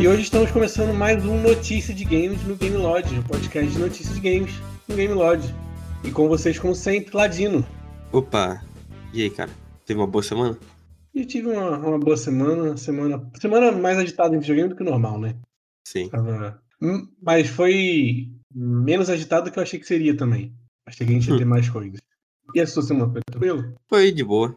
E hoje estamos começando mais um Notícia de Games no Game Lodge, um podcast de notícias de games no Game Lodge. E com vocês, como sempre, Ladino. Opa! E aí, cara? Teve uma boa semana? E tive uma, uma boa semana, semana, semana mais agitada em videogame do que normal, né? Sim. Tava... Hum, Mas foi menos agitado do que eu achei que seria também. Achei que a gente ia ter mais coisas. E a sua semana foi tranquilo? Foi de boa.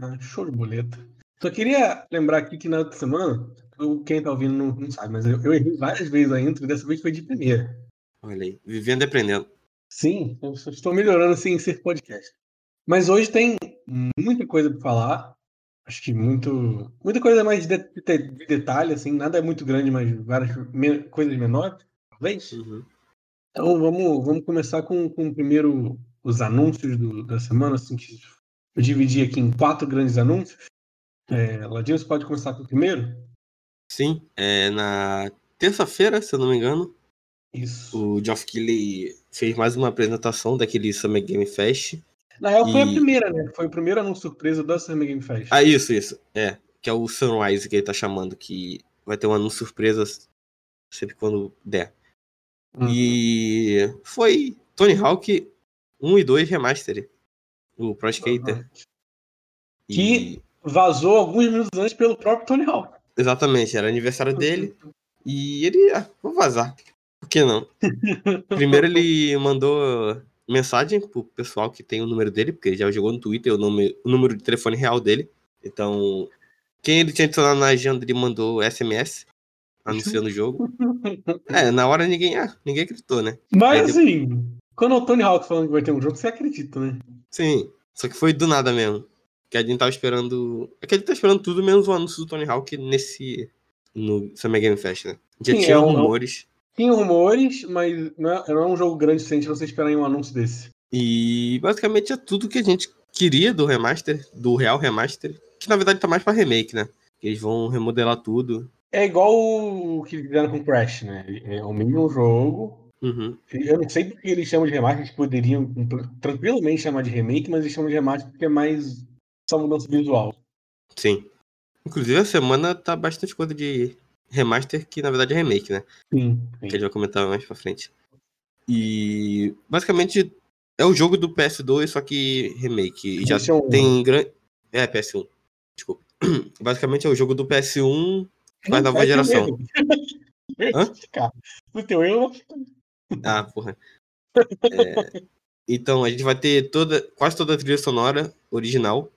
Ah, show de boleta. Só queria lembrar aqui que na outra semana, eu- quem tá ouvindo não, não sabe, mas eu, eu errei várias vezes a intro dessa vez foi de primeira. Olha aí. Vivendo e aprendendo. Sim, eu estou melhorando assim em ser podcast. Mas hoje tem muita coisa para falar. Acho que muito, muita coisa mais de, de- de detalhe, assim, nada é muito grande, mas várias me- coisas menores, talvez. Uhum. Então vamos, vamos começar com, com primeiro os anúncios do- da semana, assim, que eu dividi aqui em quatro grandes anúncios. É, Ladinho, você pode começar com o primeiro? Sim, é, na terça-feira, se eu não me engano, Isso. o Geoff Keighley fez mais uma apresentação daquele Summer Game Fest. Na real, foi a e- primeira, né? Foi o primeiro anúncio surpresa da Summer Game Fest. Ah, isso, isso. É, que é o Sunrise que ele tá chamando, que vai ter um anúncio surpresa sempre quando der. E foi Tony Hawk 1 e 2 Remaster. O Pro Skater. Uhum. E- Que- Vazou alguns minutos antes pelo próprio Tony Hawk. Exatamente, era aniversário dele. E ele, ah, vou vazar. Por que não? Primeiro ele mandou mensagem pro pessoal que tem o número dele, porque ele já jogou no Twitter o, nome, o número de telefone real dele. Então, quem ele tinha adicionado na agenda, ele mandou SMS anunciando o jogo. É, na hora ninguém, ah, ninguém acreditou, né? Mas Aí assim, quando o Tony Hawk falando que vai ter um jogo, você acredita, né? Sim, só que foi do nada mesmo. Que a gente tava esperando. É que a gente tá esperando tudo menos o anúncio do Tony Hawk nesse. No Summer Game Fest, né? Já Sim, tinha é um- rumores. Tinha rumores, mas não é, não é um jogo grande suficiente você esperar em um anúncio desse. E basicamente é tudo que a gente queria do remaster, do real remaster, que na verdade tá mais pra remake, né? Eles vão remodelar tudo. É igual o que fizeram com Crash, né? É o mesmo jogo. Uhum. Eu não sei porque eles chamam de remaster, eles poderiam tranquilamente chamar de remake, mas eles chamam de remaster porque é mais só mudança visual. Sim. Inclusive a semana tá bastante coisa de remaster, que na verdade é remake, né? Sim. Que a gente vai comentar mais pra frente. E basicamente é o jogo do PS2, só que remake. E já Esse é um- tem grande. É, PS1. Desculpa. Basicamente é o jogo do PS1 Mas nova geração. Hã? No teu erro, Ah, porra. É, então, a gente vai ter toda, quase toda a trilha sonora original.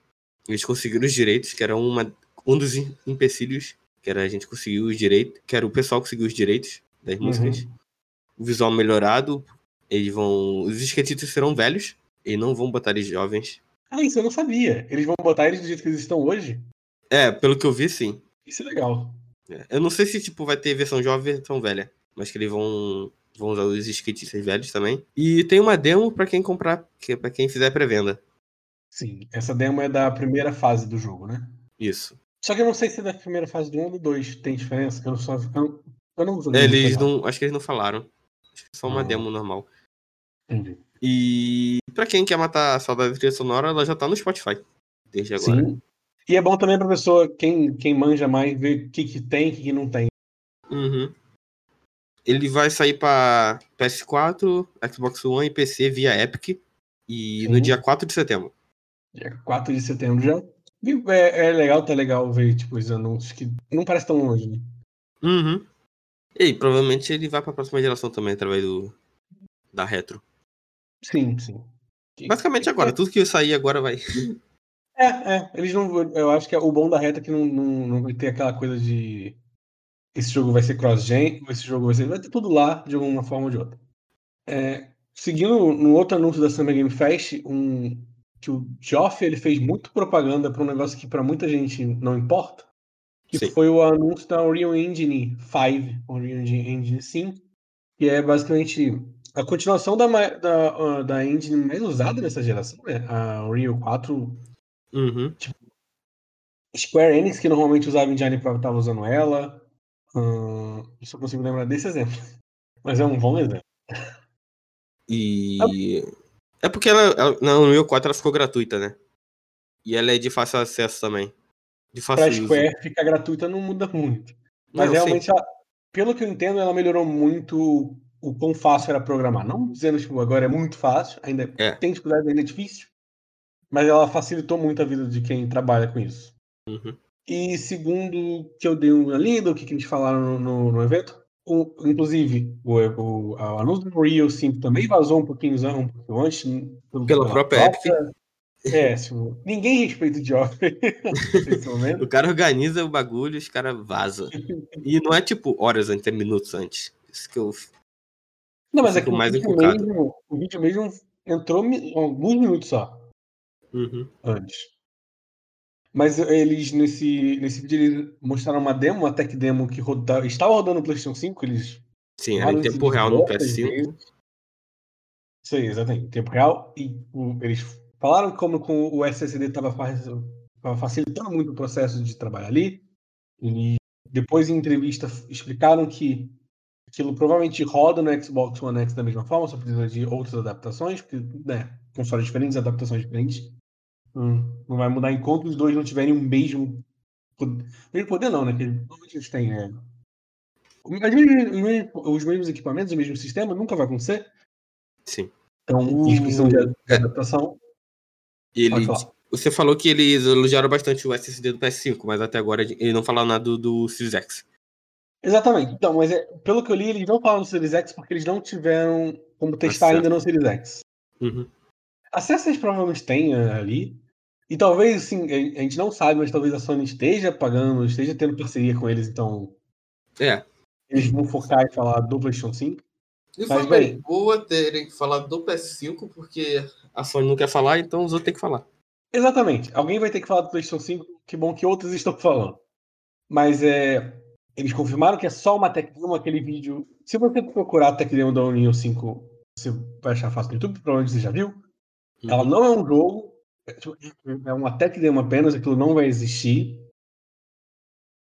Eles conseguiram os direitos, que era uma, um dos em- empecilhos, que era a gente conseguir os direitos, que era o pessoal conseguir os direitos das Uhum. músicas. O visual melhorado, eles vão. Os esquecidos serão velhos, e não vão botar eles jovens. Ah, isso eu não sabia. Eles vão botar eles do jeito que eles estão hoje? É, pelo que eu vi, sim. Isso é legal. É, Eu não sei se tipo vai ter versão jovem e versão velha, mas que eles vão vão usar os skatistas velhos também. E tem uma demo pra quem comprar, que é para quem fizer pré-venda. Sim, essa demo é da primeira fase do jogo, né? Isso. Só que eu não sei se é da primeira fase do 1 ou do 2. Tem diferença? Eu não, só, eu não, eu não joguei muito Eles não, acho que eles não falaram. Acho que é só uma Ah. demo normal. Entendi. E pra quem quer matar a saudade da trilha sonora, ela já tá no Spotify desde agora. Sim. E é bom também pra pessoa, quem, quem manja mais, ver o que, que tem e o que, não tem. Uhum. Ele vai sair pra PS4, Xbox One e PC via Epic e no Sim. dia 4 de setembro. Dia 4 de setembro já. É, é legal, tá legal ver tipo, os anúncios que não parece tão longe, né? Uhum. E provavelmente ele vai pra próxima geração também, através do da retro. Sim, sim. Basicamente agora, tudo que sair agora vai. É, é. Eles não. Eu acho que é o bom da reta é que não, não, não vai ter aquela coisa de. Esse jogo vai ser cross-gen, esse jogo vai ser. Vai ter tudo lá de alguma forma ou de outra. É, seguindo no outro anúncio da Summer Game Fest, um, que o Geoff ele fez muito propaganda para um negócio que para muita gente não importa, que Sim. foi o anúncio da Unreal Engine 5, Unreal Engine 5, que é basicamente a continuação da, da, ah, da engine mais usada nessa geração, né? A Unreal 4 Uhum. Square Enix, que normalmente usava engine para estava usando ela. Hum, só consigo lembrar desse exemplo. Mas é um bom exemplo. E. É porque ela, ela na Unreal 4 ela ficou gratuita, né? E ela é de fácil acesso também. De fácil Pra uso. Square ficar gratuita não muda muito. Mas Não, realmente, ela- pelo que eu entendo, ela melhorou muito o quão fácil era programar. Não dizendo, tipo, agora é muito fácil, ainda É. tem dificuldade, ainda é difícil. Mas ela facilitou muito a vida de quem trabalha com isso. Uhum. E segundo que eu dei uma lida, o que, que eles falaram no, no- no evento, o- inclusive o, o, o anúncio do Real 5 também vazou um pouquinho, um pouquinho antes. pelo- Pela própria Epic. É, ninguém respeita o momento. O cara organiza o bagulho os caras vazam. E não é tipo horas antes, é minutos antes. Isso que eu. Não, mas é que o mais vídeo, encucado. mesmo, o vídeo mesmo entrou alguns minutos só Uhum. antes. Mas eles, nesse, nesse vídeo, eles mostraram uma demo, uma tech demo que roda, estava rodando no PlayStation 5. Eles Sim, era em tempo real no diversas PS5. vezes. Isso aí, exatamente, em tempo real. E o- eles falaram como com o SSD estava facilitando muito o processo de trabalho ali. E depois, em entrevista, explicaram que aquilo provavelmente roda no Xbox One X da mesma forma, só precisa de outras adaptações, porque, né, consoles diferentes, adaptações diferentes. Hum, não vai mudar enquanto os dois não tiverem o mesmo poder. Mesmo poder não, né? Que normalmente eles têm, é, os mesmos, os mesmos- os mesmos equipamentos, o mesmo sistema, nunca vai acontecer. Sim. Então, eles precisam de, é. adaptação. Ele, você falou que eles elogiaram bastante o SSD do PS5, mas até agora ele não falaram nada do, do Series X. Exatamente. Então, mas é, pelo que eu li, eles não falaram do Series X porque eles não tiveram como testar Acesso. ainda no Series X. Uhum. Acesso eles provavelmente têm eh, ali. E talvez, assim, a gente não sabe, mas talvez a Sony esteja pagando, esteja tendo parceria com eles, então É. eles vão focar em falar do PlayStation 5. E Mas, foi bem, boa terem falado do PS5, porque a Sony não quer falar, então os outros têm que falar. Exatamente. Alguém vai ter que falar do PlayStation 5, que bom que outros estão falando. Mas é, eles confirmaram que é só uma tech demo, aquele vídeo. Se você procurar a tech demo da Unreal 5, você vai achar fácil no YouTube, provavelmente você já viu. Ela não é um jogo, é tipo, é uma tech demo apenas, aquilo não vai existir.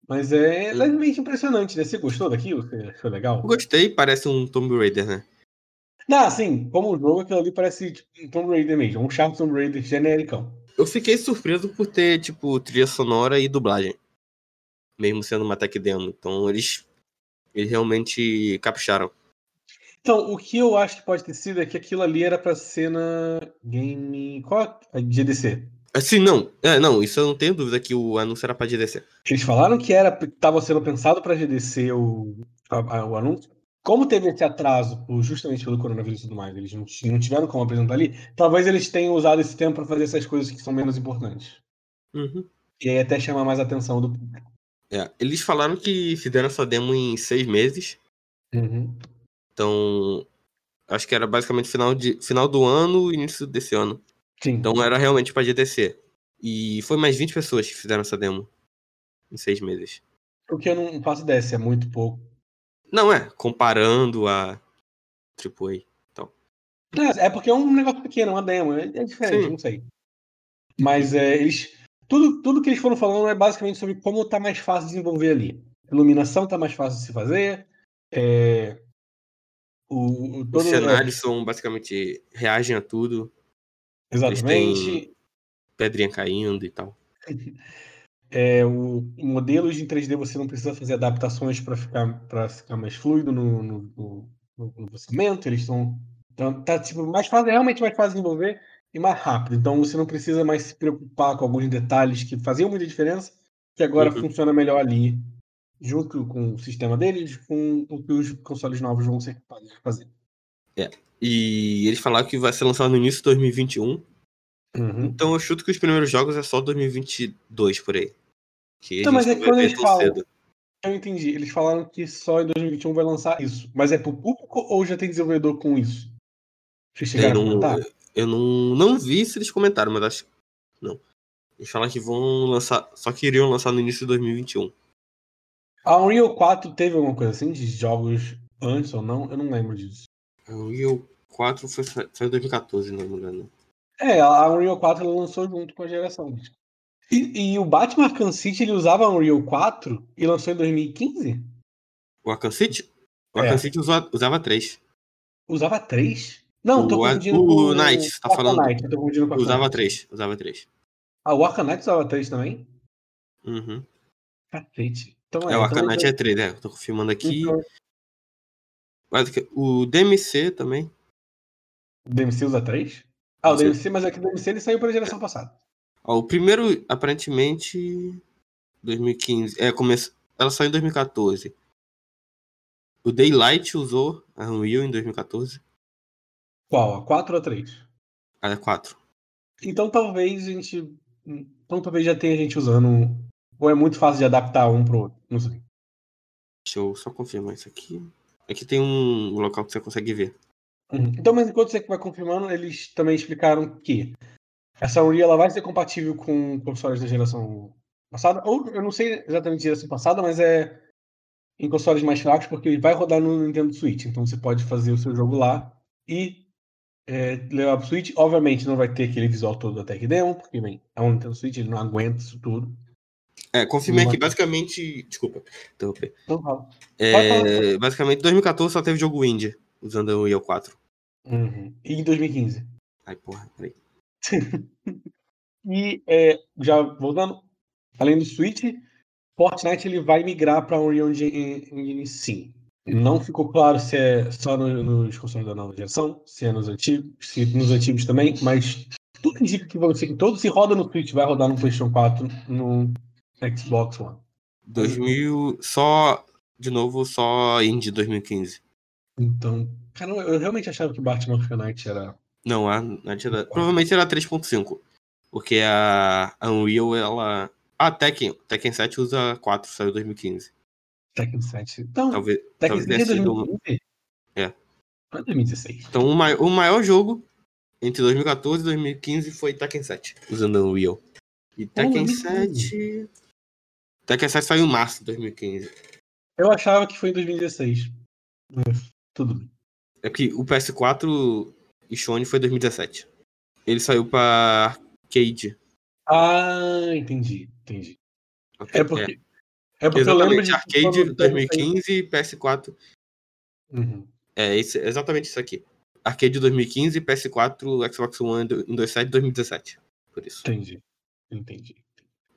Mas é levemente impressionante, né? Você gostou daquilo? Você achou legal? Gostei, parece um Tomb Raider, né? Não, assim, como jogo, aquilo ali parece tipo, um Tomb Raider mesmo, um Sharp Tomb Raider genericão. Eu fiquei surpreso por ter, tipo, trilha sonora e dublagem. Mesmo sendo uma tech demo. Então eles, eles realmente capricharam. Então, o que eu acho que pode ter sido é que aquilo ali era pra ser na Game. Qual a GDC? Assim, não. É, não, isso eu não tenho dúvida que o anúncio era pra GDC. Eles falaram que era estava sendo pensado pra GDC o, a- a- o anúncio. Como teve esse atraso, justamente pelo coronavírus e tudo mais, eles não, não tiveram como apresentar ali, talvez eles tenham usado esse tempo pra fazer essas coisas que são menos importantes. Uhum. E aí até chamar mais a atenção do público. É, eles falaram que fizeram essa demo em seis meses. Então, acho que era basicamente final, de, final do ano e início desse ano. Sim. Então era realmente pra GDC. E foi mais 20 pessoas que fizeram essa demo em seis meses. Porque eu não faço ideia se é muito pouco. Não é, comparando a AAA. É, é porque é um negócio pequeno, uma demo, é, é diferente, Sim. não sei. Mas é, eles. Tudo, tudo que eles foram falando é basicamente sobre como tá mais fácil de desenvolver ali. Iluminação tá mais fácil de se fazer. É, o, o- Os todo, cenários são basicamente reagem a tudo, exatamente. têm- pedrinha caindo e tal. É, o, modelos de 3D você não precisa fazer adaptações para ficar, pra ficar mais fluido no, no, no, no- no processamento. Eles estão. Então, tá tipo, mais fácil, realmente mais fácil de desenvolver e mais rápido. Então você não precisa mais se preocupar com alguns detalhes que faziam muita diferença, que agora Uhum. funciona melhor ali, junto com o sistema deles, com o que os consoles novos vão ser capazes de fazer. E eles falaram que vai ser lançado no início de 2021. Uhum. Então eu chuto que os primeiros jogos é só 2022 por aí. Que Então, mas é que quando eles falam- cedo. Eu entendi. Eles falaram que só em 2021 vai lançar isso. Mas é pro público ou já tem desenvolvedor com isso? Vocês Eu chegaram não, eu não, não vi se eles comentaram, mas acho que não. Eles falaram que vão lançar, só que iriam lançar no início de 2021. A Unreal 4 teve alguma coisa assim de jogos antes ou não? Eu não lembro disso. O Unreal 4 foi, em 2014, não me engano. É, a Unreal 4 ela lançou junto com a geração. E, e o Batman Arkham City ele usava a Unreal 4 e lançou em 2015? O Arkham City? O É. Arkham City usava, usava 3. Usava 3? Não, tô O- confundindo o com o Knight, tá falando- Knight, eu tô confundindo com Usava Knight. 3, usava 3. Ah, o Arkham Knight usava 3 também? Uhum. Cacete. Então, É, o então, Arcanite é 3, né? Eu tô confirmando aqui. então, Mas O DMC também. o DMC usa 3? Ah, o Sim. DMC, mas aqui o DMC ele saiu pra geração passada. Ó, o primeiro, aparentemente, 2015. É, começou. Ela saiu em 2014. O Daylight usou a Unreal em 2014. Qual? A 4 ou a 3? A 4. Então talvez a gente. Então talvez já tenha gente usando. Ou é muito fácil de adaptar um pro outro. Não sei. Deixa eu só confirmar isso aqui. Aqui tem um local que você consegue ver. Uhum. Então, mas enquanto você vai confirmando, eles também explicaram que essa Unreal ela vai ser compatível com consoles da geração passada. Ou eu não sei exatamente geração passada, mas é em consoles mais fracos, porque ele vai rodar no Nintendo Switch. Então você pode fazer o seu jogo lá e é, levar pro Switch. Obviamente não vai ter aquele visual todo da Tech Demo, porque bem, é um Nintendo Switch, ele não aguenta isso tudo. É, confirmei aqui, basicamente. Desculpa, interromper. Então. É, basicamente, 2014 só teve jogo indie usando o Unreal 4. Uhum. E em 2015. Ai, porra, peraí. E é, já voltando, além do Switch, Fortnite ele vai migrar para Unreal Engine, sim. Não ficou claro se é só no- nos consoles da nova geração, se é nos antigos, se nos antigos também, mas tudo indica que ser que todo se roda no Switch vai rodar no PlayStation 4, no Xbox One. 2000. Só. De novo, só indie 2015. Então, cara, eu realmente achava que Batman Fortnite era Não, a, a era, provavelmente era 3.5. Porque a, a Unreal, ela. A Tekken, Tekken 7 usa 4, saiu em 2015. Tekken 7. Então, Talvez, Tekken talvez tenha 7 é sido. 2015? É. Não é 2016. Então, o maior, o maior jogo entre 2014 e 2015 foi Tekken 7, usando a Unreal. E Tekken 2015. 7. 7 saiu em março de 2015. Eu achava que foi em 2016. Mas, tudo bem. É que o PS4 e Shone foi 2017. Ele saiu pra arcade. Ah, entendi, entendi. É porque, é porque eu Exatamente, lembro de. arcade quando- 2015 e PS4. Uhum. É isso, exatamente isso aqui. Arcade 2015, PS4, Xbox One em 27 e 2017. Por isso. Entendi. Entendi.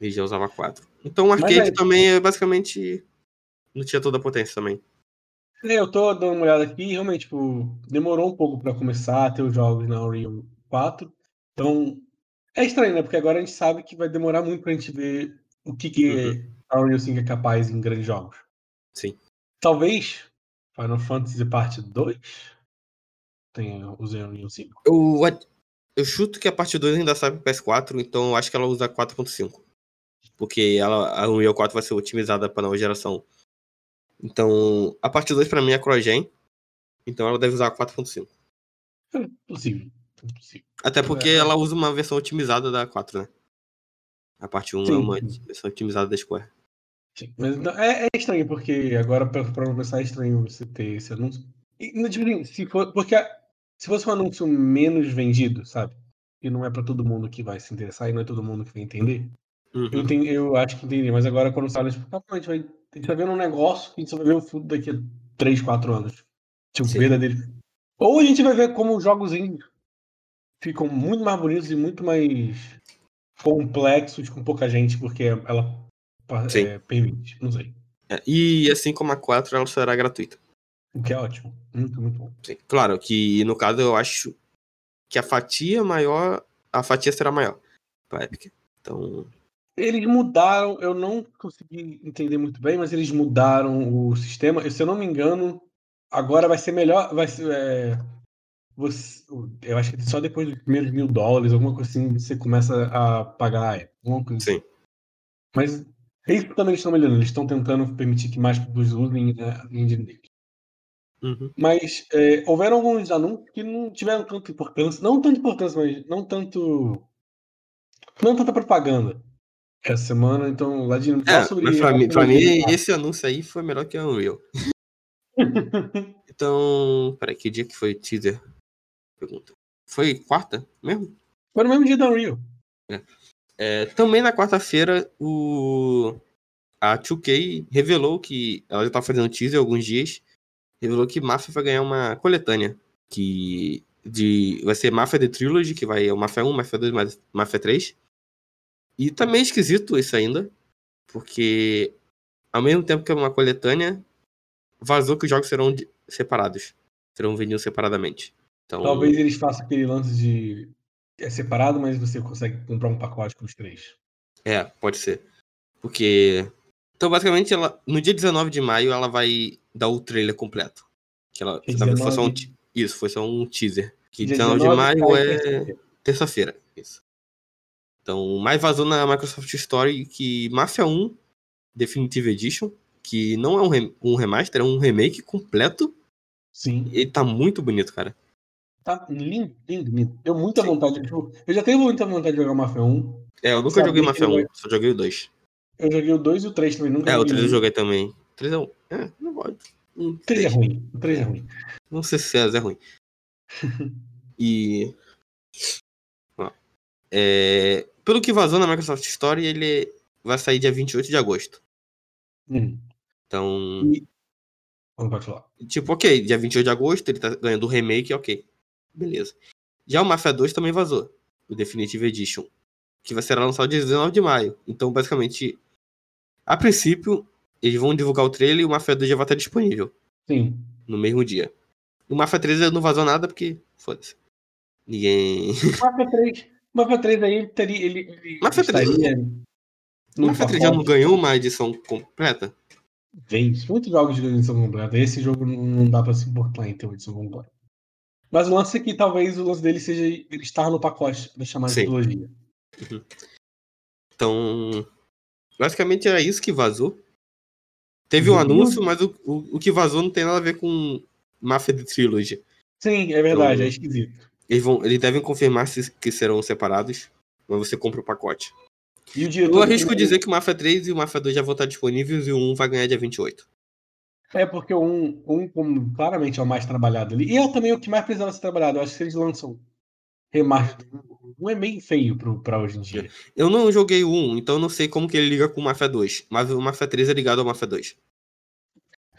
Ele já usava 4. Então o arcade é- também é basicamente. Não tinha toda a potência também. É, eu tô dando uma olhada aqui e realmente, tipo, demorou um pouco pra começar a ter os jogos na Unreal 4. Então, é estranho, né? Porque agora a gente sabe que vai demorar muito pra gente ver o que, que a Unreal 5 é capaz em grandes jogos. Sim. Talvez Final Fantasy Parte 2 tenha os Unreal 5. Eu, eu chuto que a parte 2 ainda pro PS4, então eu acho que ela usa 4.5. Porque ela, a Unreal 4 vai ser otimizada para nova geração. Então, a parte 2 para mim é CrossGen. Então ela deve usar 4.5. É possível. É possível. Até porque É. ela usa uma versão otimizada da 4, né? A parte 1 Sim. é uma versão otimizada da Square. Sim, mas não- é, é estranho, porque agora pra começar é estranho você ter esse anúncio. E, não, tipo assim, se for, porque a- se fosse um anúncio menos vendido, sabe? E não é pra todo mundo que vai se interessar e não é todo mundo que vai entender. Uhum. Eu, entendi, eu acho que entendi, mas agora quando você olha, tipo, "Ah, a gente vai, a gente vai vendo um negócio que a gente só vai ver o futuro daqui a 3, 4 anos. Tipo, Sim. verdadeiro. Ou a gente vai ver como os jogos indies ficam muito mais bonitos e muito mais complexos com pouca gente, porque ela é, permite. Não sei. É, E assim como a 4, ela será gratuita. O que é ótimo. Muito, muito bom. Sim. Claro que no caso eu acho que a fatia maior. A fatia será maior pra Epic. Então. Eles mudaram, eu não consegui entender muito bem, mas eles mudaram o sistema. Se eu não me engano, agora vai ser melhor. Vai ser, é, você, eu acho que só depois dos primeiros mil dólares, alguma coisa assim, você começa a pagar assim. Sim. Mas isso também estão melhorando. Eles estão tentando permitir que mais pessoas usem a engine deles. Uhum. Mas é, houveram alguns anúncios que não tiveram tanta importância. Não tanta importância, mas não tanto. Não tanta propaganda essa semana. Então, Ladino, fala É, sobre. mas pra mim, pra mim, esse anúncio aí foi melhor que a Unreal. Então. Peraí, que dia que foi o teaser? Pergunta. Foi quarta mesmo? Foi no mesmo dia da Unreal. É, também na quarta-feira, o a 2K revelou que ela já tá fazendo teaser há alguns dias. Revelou que Mafia vai ganhar uma coletânea. Que de, vai ser Mafia The Trilogy, que vai é o Mafia 1, Mafia 2, Mafia- Mafia 3. E tá meio esquisito isso ainda. Porque ao mesmo tempo que é uma coletânea, vazou que os jogos serão separados. Serão vendidos separadamente. Então, Talvez eles façam aquele lance de. É separado, mas você consegue comprar um pacote com os três. É, pode ser. Porque. Então, basicamente, ela, no dia 19 de maio, ela vai dar o trailer completo. Que ela, que 19... foi só um, isso, foi só um teaser. Que dia 19, 19 de maio é terça-feira. Isso. Então, mais vazou na Microsoft Story que Mafia 1 Definitive Edition, que não é um, rem um remaster, é um remake completo. Sim. Ele tá muito bonito, cara. Tá lindo, lindo, lindo. Deu muita Sim. vontade. Tipo, eu já tenho muita vontade de jogar Mafia 1. É, eu nunca joguei Mafia 1, só joguei o 2. Eu joguei o 2 e o 3 também, nunca É, o 3 eu joguei também. O 3 é um. É, não pode. O 3 é ruim. O 3 é ruim. Não sei se é, é ruim. e. Ó, é... Pelo que vazou na Microsoft Store, ele vai sair dia 28 de agosto. Hum. Então. E... Pode falar. Tipo, ok, dia 28 de agosto, ele tá ganhando o remake, ok. Beleza. Já o Mafia 2 também vazou. O Definitive Edition. Que vai ser lançado dia 19 de maio. Então, basicamente, a princípio, eles vão divulgar o trailer e o Mafia 2 já vai estar disponível. Sim. No mesmo dia. O Mafia 3 não vazou nada porque. Foda-se. Ninguém. O Mafia 3. O Mafia 3 aí ele teria. Ele, ele Mafia 3. O Mafia 3 já não ganhou uma edição completa? Vem. Muitos jogos de edição completa. Esse jogo não dá pra se importar em ter uma edição completa. Mas o lance é que talvez o lance dele seja ele estar no pacote para chamar de trilogia. Uhum. Então, basicamente era isso que vazou. Teve um anúncio, mas o, o, o, que vazou não tem nada a ver com Mafia de Trilogy. Sim, é verdade, então, é esquisito. Eles, vão, eles devem confirmar se, que serão separados, mas você compra o pacote. E o Eu arrisco dizer que o Mafia 3 e o Mafia 2 já vão estar disponíveis e o 1 vai ganhar dia 28. É porque um, um como claramente é o mais trabalhado ali. E é também o que mais precisava ser trabalhado. Eu acho que eles lançam remaster um é meio feio pro, pra hoje em dia. Eu não joguei o 1, então não sei como que ele liga com o Mafia 2. Mas o Mafia 3 é ligado ao Mafia 2.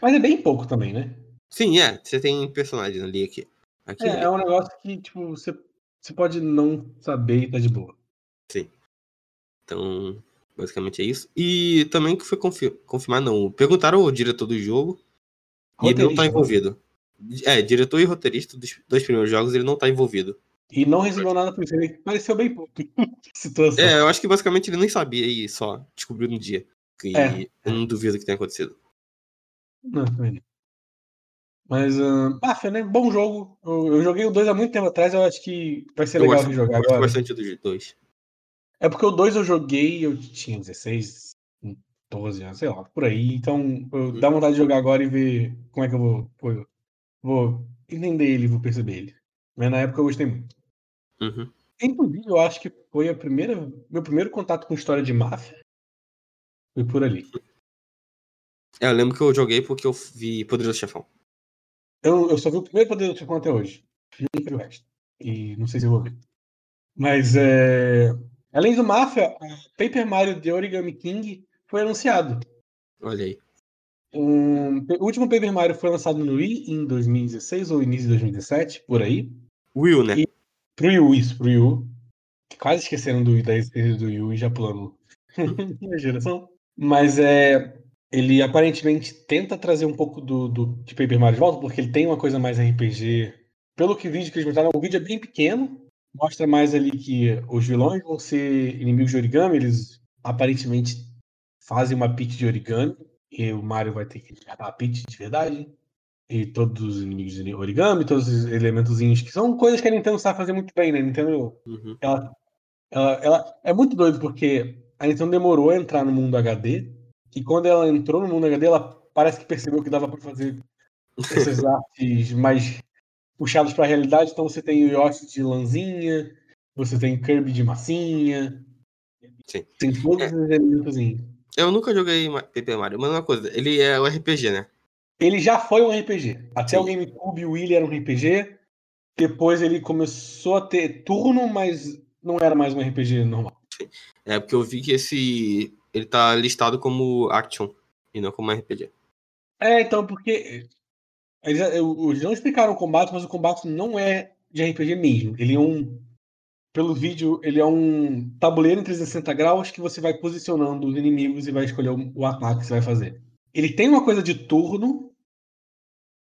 Mas é bem pouco também, né? Sim, é. Você tem personagens ali aqui. Aqui é, é um negócio que, tipo, você, você pode não saber e tá de boa. Sim. Então, basicamente é isso. E também que foi confirmar, não. Perguntaram ao diretor do jogo e ele não tá envolvido. É, diretor e roteirista dos dois primeiros jogos, ele não tá envolvido. E não recebeu nada por isso. Ele pareceu bem pouco. Situação. É, eu acho que basicamente ele nem sabia e só descobriu no dia. Que é. eu não duvido que tenha acontecido. Não, Mas, uh, ah, né? Bom jogo. Eu, eu joguei o 2 há muito tempo atrás, eu acho que vai ser eu legal de jogar eu agora. bastante do 2. É porque o 2 eu joguei, eu tinha 16, 12 anos, sei lá, por aí. Então, eu hum. dá vontade de jogar agora e ver como é que eu vou. Vou, vou entender ele, vou perceber ele. Mas na época eu gostei muito. Uhum. Inclusive, eu acho que foi a primeira. Meu primeiro contato com história de máfia. Foi por ali. É, eu lembro que eu joguei porque eu vi Poderoso Chefão. Eu, eu só vi o primeiro Poderoso Chefão até hoje. E o resto. E não sei se eu vou ver. Mas é. Além do Máfia, Paper Mario The Origami King foi anunciado. Olha aí. Um, o último Paper Mario foi lançado no Wii em 2016 ou início de 2017, por aí. Wii né? E, pro Wii, isso, pro Wii Quase esqueceram do Wii, da existência do Wii e já pulando a geração. Mas é, ele aparentemente tenta trazer um pouco do, do, de Paper Mario de volta, porque ele tem uma coisa mais RPG. Pelo que vídeo que eles mostraram, o vídeo é bem pequeno, mostra mais ali que os vilões vão ser inimigos de origami, eles aparentemente fazem uma pitch de origami, e o Mario vai ter que resgatar a pitch de verdade. E todos os inimigos de origami, todos os elementos que são coisas que a Nintendo sabe fazer muito bem, né? A Nintendo, uhum. ela, ela, ela, é muito doido porque a Nintendo demorou a entrar no mundo HD, e quando ela entrou no mundo HD, ela parece que percebeu que dava para fazer essas artes mais puxados para a realidade. Então você tem o Yoshi de lãzinha, você tem Kirby de massinha. Sim. Tem todos é. os elementos. Eu nunca joguei Paper Mario, mas uma coisa, ele é um RPG, né? Ele já foi um RPG. Até Sim. o GameCube, o Willy era um RPG. Depois ele começou a ter turno, mas não era mais um RPG normal. É porque eu vi que esse. Ele tá listado como Action e não como RPG. É, então, porque eles, eles não explicaram o combate, mas o combate não é de RPG mesmo. Ele é um. Pelo vídeo, ele é um tabuleiro em 360 graus que você vai posicionando os inimigos e vai escolher o, o ataque que você vai fazer. Ele tem uma coisa de turno,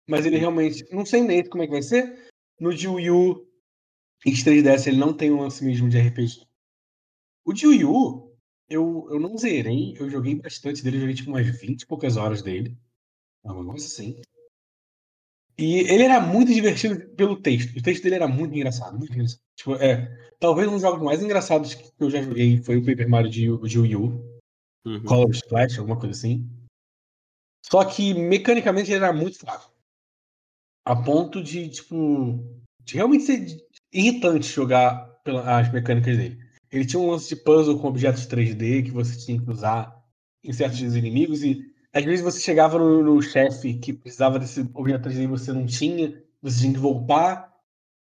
mas ele realmente. Não sei nem como é que vai ser. No de Wii U X3DS ele não tem um lance mesmo de RPG. O de Wii U, eu, eu não zerei, eu joguei bastante dele, eu joguei tipo umas 20 e poucas horas dele. Uma coisa assim. E ele era muito divertido pelo texto. O texto dele era muito engraçado, muito engraçado. Tipo, é, talvez um dos jogos mais engraçados que eu já joguei foi o Paper Mario de, de Wii U. Uhum. Color Splash, alguma coisa assim. Só que mecanicamente ele era muito fraco. A ponto de, tipo, de realmente ser irritante jogar as mecânicas dele. Ele tinha um lance de puzzle com objetos 3D que você tinha que usar em certos inimigos e às vezes você chegava no, no chefe que precisava desse objeto 3D e você não tinha, você tinha que voltar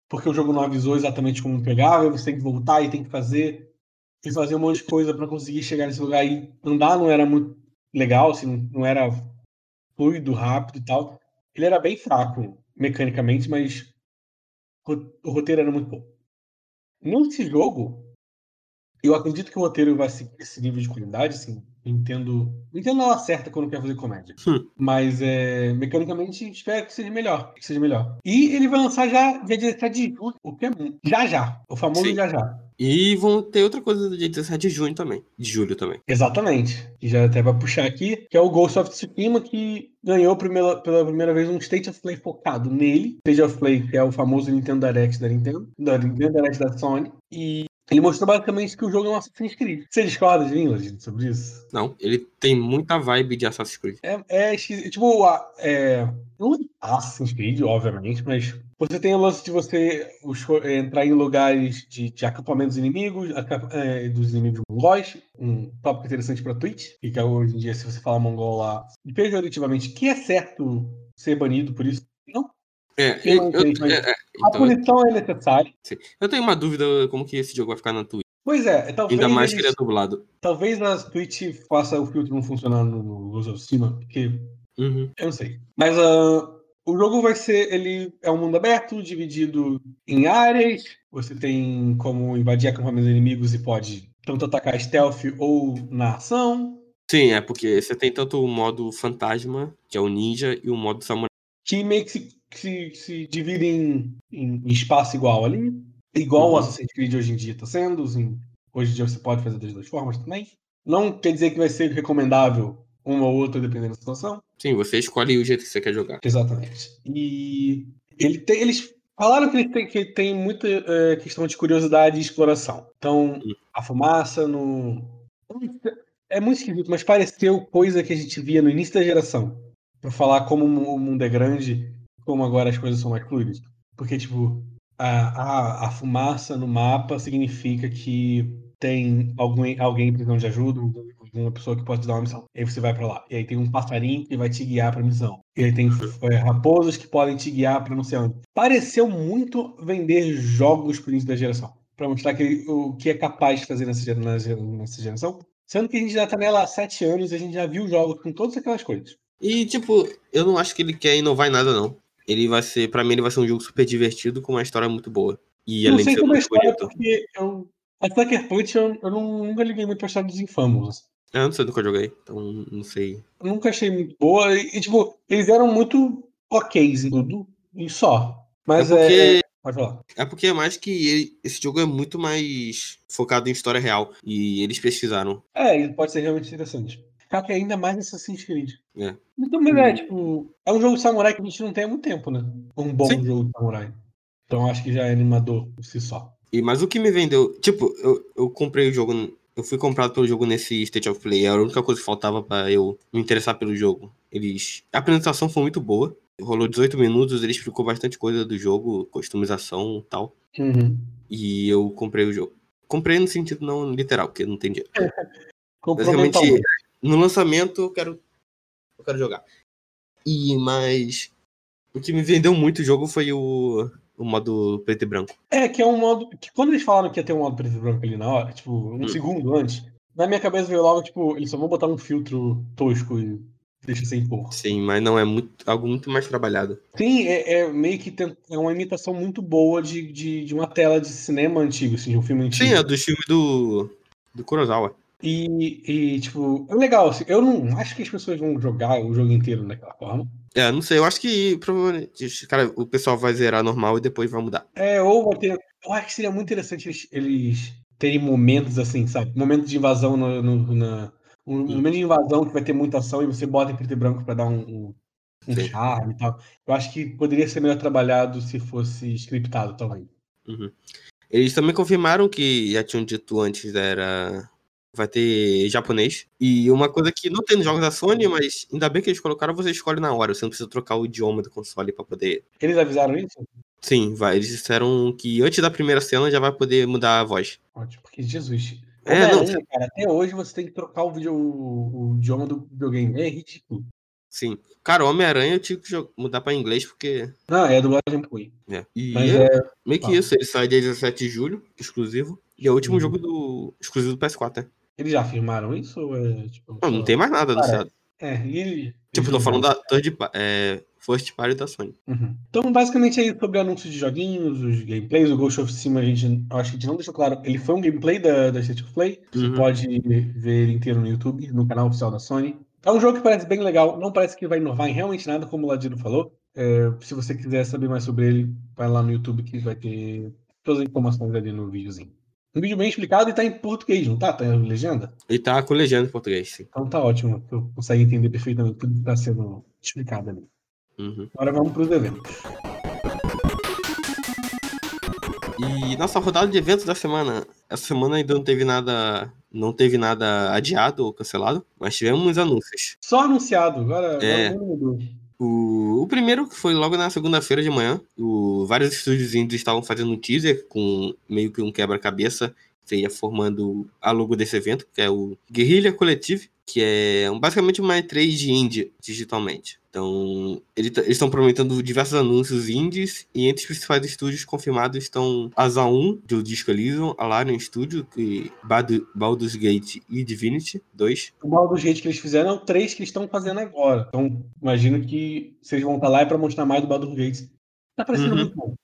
porque o jogo não avisou exatamente como pegava, e você tem que voltar e tem que fazer e fazer um monte de coisa para conseguir chegar nesse lugar e andar não era muito legal, assim, não era fluido, rápido e tal. Ele era bem fraco mecanicamente, mas o roteiro era muito bom. Nesse jogo, eu acredito que o roteiro vai seguir esse nível de qualidade, assim, entendo. Entendo ela certa quando quer fazer comédia. Hum. Mas é, mecanicamente espero que seja melhor. Que seja melhor. E ele vai lançar já dia 17 de julho, o que é já já. O famoso Sim. já já. E vão ter outra coisa do dia 17 de junho também. De julho também. Exatamente. E já até vai puxar aqui, que é o Ghost of Tsushima, que ganhou primeira, pela primeira vez um State of Play focado nele. State of Play, que é o famoso Nintendo Direct da Nintendo, da Nintendo Direct da Sony. E ele mostrou basicamente que o jogo é um Assassin's Creed. Você discorda de mim, sobre isso? Não, ele tem muita vibe de Assassin's Creed. É, é tipo, é, não é Assassin's Creed, obviamente, mas você tem o lance de você entrar em lugares de, de acampamentos inimigos, é, dos inimigos mongóis, um tópico interessante para Twitch, que hoje em dia, se você falar mongol lá, pejorativamente, que é certo ser banido por isso, não é, eu, eu, é, é, então, a punição é necessária. Sim. Eu tenho uma dúvida como que esse jogo vai ficar na Twitch. Pois é, talvez. Ainda mais que ele é dublado. Talvez na Twitch faça o filtro não funcionar no Ghost of Tsushima, porque. Uhum. Eu não sei. Mas uh, o jogo vai ser. Ele é um mundo aberto, dividido em áreas. Você tem como invadir acampamentos inimigos e pode tanto atacar stealth ou na ação. Sim, é porque você tem tanto o modo fantasma, que é o ninja, e o modo samurai. Que meio que se que se, se dividem em, em, espaço igual ali, igual uhum. o Assassin's Creed hoje em dia está sendo. Assim, hoje em dia você pode fazer das duas formas também. Não quer dizer que vai ser recomendável uma ou outra, dependendo da situação. Sim, você escolhe o jeito que você quer jogar. Exatamente. E ele tem, eles falaram que ele tem, que tem muita é, questão de curiosidade e exploração. Então, uhum. a fumaça no. É muito esquisito, mas pareceu coisa que a gente via no início da geração. Para falar como o mundo é grande como agora as coisas são mais fluidas. Porque, tipo, a, a, a fumaça no mapa significa que tem alguém, alguém precisando de ajuda, uma pessoa que pode te dar uma missão. E aí você vai para lá. E aí tem um passarinho que vai te guiar para missão. E aí tem é, raposas que podem te guiar para não sei onde. Pareceu muito vender jogos pro início da geração. para mostrar que, o que é capaz de fazer nessa, nessa geração. Sendo que a gente já tá nela há sete anos e a gente já viu jogos com todas aquelas coisas. E, tipo, eu não acho que ele quer inovar em nada, não ele vai ser, para mim, ele vai ser um jogo super divertido com uma história muito boa. E não além sei de ser muito história, bonito. Porque eu, a Sucker Punch eu, eu não, nunca liguei muito pra história dos Infamous. Eu não sei nunca joguei, então não sei. Eu nunca achei muito boa. E, e, tipo, eles eram muito ok em tudo, e só. Mas é. Porque... é, Pode falar. É porque é mais que ele, esse jogo é muito mais focado em história real. E eles pesquisaram. É, ele pode ser realmente interessante. Que ainda mais Assassin's Creed. É. Então, mas é, tipo, é um jogo de samurai que a gente não tem há muito tempo, né? Um bom Sim. jogo de samurai. Então acho que já é animador por si só. E, mas o que me vendeu, tipo, eu, eu comprei o jogo, eu fui comprado pelo jogo nesse State of Play, era a única coisa que faltava para eu me interessar pelo jogo. Eles, a apresentação foi muito boa, rolou 18 minutos, ele explicou bastante coisa do jogo, customização e tal. Uhum. E eu comprei o jogo. Comprei no sentido não literal, porque não tem dinheiro. Basicamente, no lançamento eu quero eu quero jogar. E mas o que me vendeu muito o jogo foi o, o modo preto e branco. É, que é um modo que quando eles falaram que ia ter um modo preto e branco ali na hora, tipo, um hum. segundo antes, na minha cabeça veio logo tipo, eles só vão botar um filtro tosco e deixa sem cor. Sim, mas não é muito algo muito mais trabalhado. Sim, é, é meio que tem, é uma imitação muito boa de, de, de, uma tela de cinema antigo, assim, de um filme antigo. Sim, é do filme do do Kurosawa. E, e, tipo, é legal. Assim, eu não acho que as pessoas vão jogar o jogo inteiro daquela forma. É, não sei, eu acho que provavelmente cara, o pessoal vai zerar normal e depois vai mudar. É, ou vai ter. Eu acho que seria muito interessante eles, eles terem momentos assim, sabe? Momentos de invasão no, no na. Um momento de invasão que vai ter muita ação e você bota em preto e branco para dar um, um, um charme e tal. Eu acho que poderia ser melhor trabalhado se fosse scriptado também. Uhum. Eles também confirmaram que já tinham dito antes era vai ter japonês. E uma coisa que não tem nos jogos da Sony, mas ainda bem que eles colocaram, você escolhe na hora. Você não precisa trocar o idioma do console para poder. Eles avisaram isso? Sim, vai. Eles disseram que antes da primeira cena já vai poder mudar a voz. Ótimo, porque Jesus. É, não. Cara, até hoje você tem que trocar o, vídeo, o, o idioma do videogame. É ridículo. Sim. Cara, Homem-Aranha eu tive que mudar pra inglês porque. Não, é do dublagem Pui. É. E Mas é, é... meio que ah. isso, ele sai dia 17 de julho, exclusivo. E é o último uhum. jogo do. exclusivo do PS4, né? Eles já afirmaram isso? Ou é, tipo, não, não tem mais nada anunciado. É, e ele. Tipo, tô falando da third, é, First Party da Sony. Uhum. Então, basicamente, aí sobre anúncios de joguinhos, os gameplays, o Ghost of Tsushima, a gente, acho que a gente não deixou claro. Ele foi um gameplay da, da State of Play. Você uhum. pode ver ele inteiro no YouTube, no canal oficial da Sony. É um jogo que parece bem legal, não parece que vai inovar em realmente nada, como o Ladino falou. É, se você quiser saber mais sobre ele, vai lá no YouTube que vai ter todas as informações ali no videozinho. Um vídeo bem explicado e tá em português, não tá? Tá em legenda? Ele tá com legenda em português, sim. Então tá ótimo, eu consigo entender perfeitamente tudo que tá sendo explicado ali. Uhum. Agora vamos pros eventos. E nossa rodada de eventos da semana. Essa semana ainda não teve nada. Não teve nada adiado ou cancelado, mas tivemos anúncios. Só anunciado, agora, é... agora o, o primeiro que foi logo na segunda-feira de manhã. O, vários estúdios estavam fazendo um teaser com meio que um quebra-cabeça ia formando a logo desse evento, que é o Guerrilla Collective, que é basicamente uma E3 de indie digitalmente. Então, eles estão prometendo diversos anúncios indies e entre os principais estúdios confirmados estão a ZA1, do Disco Elysium, a Larian Studio, que Baldur's Gate e Divinity 2. O Baldur's Gate que eles fizeram é o 3 que eles estão fazendo agora. Então, imagino que vocês vão estar lá é para mostrar mais do Baldur's Gate. Tá parecendo uhum. muito bom.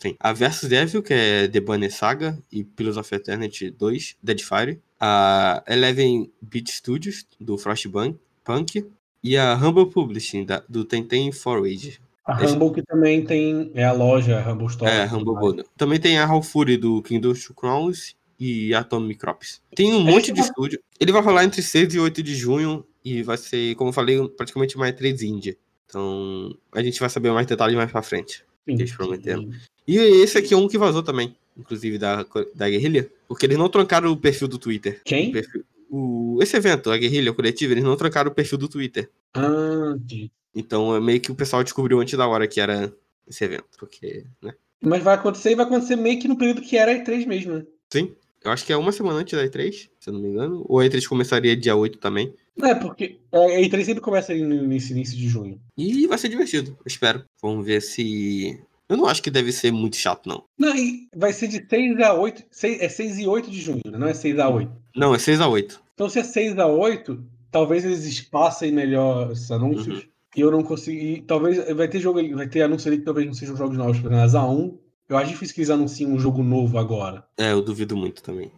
Sim. A Versus Devil, que é The Banner Saga e Pillars of Eternity 2, Deadfire. A Eleven Beat Studios, do Frostpunk. E a Humble Publishing, da, do Tentem Forage. A Humble que também tem. É a loja Humble Store. É, Humble Bundle. Também tem a Hall Fury do Kingdom Two Crowns e Atomic Crops. Tem um é monte de estúdio. Ele vai rolar entre 6 e 8 de junho e vai ser, como eu falei, praticamente mais 3 Índia. Então, a gente vai saber mais detalhes mais pra frente. Eles prometeram. E esse aqui é um que vazou também, inclusive da, da guerrilha, porque eles não trancaram o perfil do Twitter. Quem? O perfil, o, esse evento, a guerrilha coletiva, eles não trancaram o perfil do Twitter. Ah, sim. Então é meio que o pessoal descobriu antes da hora que era esse evento, porque, né? Mas vai acontecer e vai acontecer meio que no período que era a E3 mesmo, né? Sim. Eu acho que é uma semana antes da E3, se eu não me engano. Ou a E3 começaria dia 8 também. É, porque a E3 sempre começa nesse início de junho. E vai ser divertido, espero. Vamos ver se eu não acho que deve ser muito chato, não. Não, e vai ser de 6 a 8. 6, é 6 e 8 de junho, não é 6 a 8. Não, é 6 a 8. Então, se é 6 a 8, talvez eles espassem melhor esses anúncios. Uhum. E eu não consegui. Talvez vai ter jogo, vai ter anúncio ali que talvez não sejam jogos novos. Por exemplo, as A1, eu acho difícil que eles anunciem um jogo novo agora. É, eu duvido muito também.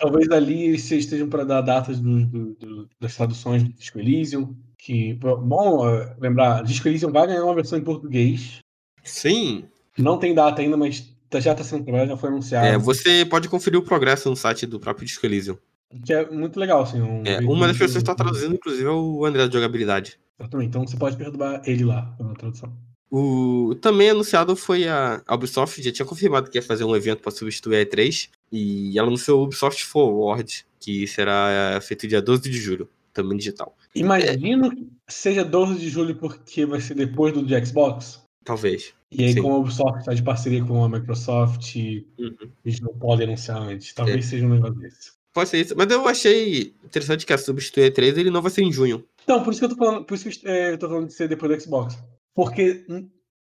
Talvez ali eles estejam para dar datas do, do, do, das traduções do Disco Elysium. Que, bom, lembrar, Disco Elysium vai ganhar uma versão em português. Sim. Não tem data ainda, mas já está sendo trabalhado, já foi anunciado. É, você pode conferir o progresso no site do próprio Disco Elysium. Que é muito legal, assim. Um é, uma das pessoas está traduzindo, inclusive, é o André de Jogabilidade. Exatamente, então você pode perturbar ele lá na tradução. O também anunciado foi a, Ubisoft, já tinha confirmado que ia fazer um evento para substituir a E3, e ela anunciou o Ubisoft Forward, que será feito dia 12 de julho, também digital. Imagino que seja 12 de julho porque vai ser depois do de Xbox. Talvez. E aí, Sim. como a Ubisoft está de parceria com a Microsoft, uhum. eles não podem anunciar antes. Talvez é. seja um negócio desse. Pode ser isso. Mas eu achei interessante que a substituir E3 ele não vai ser em junho. Então, por isso que eu tô falando, por isso que eu tô falando de ser depois do Xbox. Porque hum,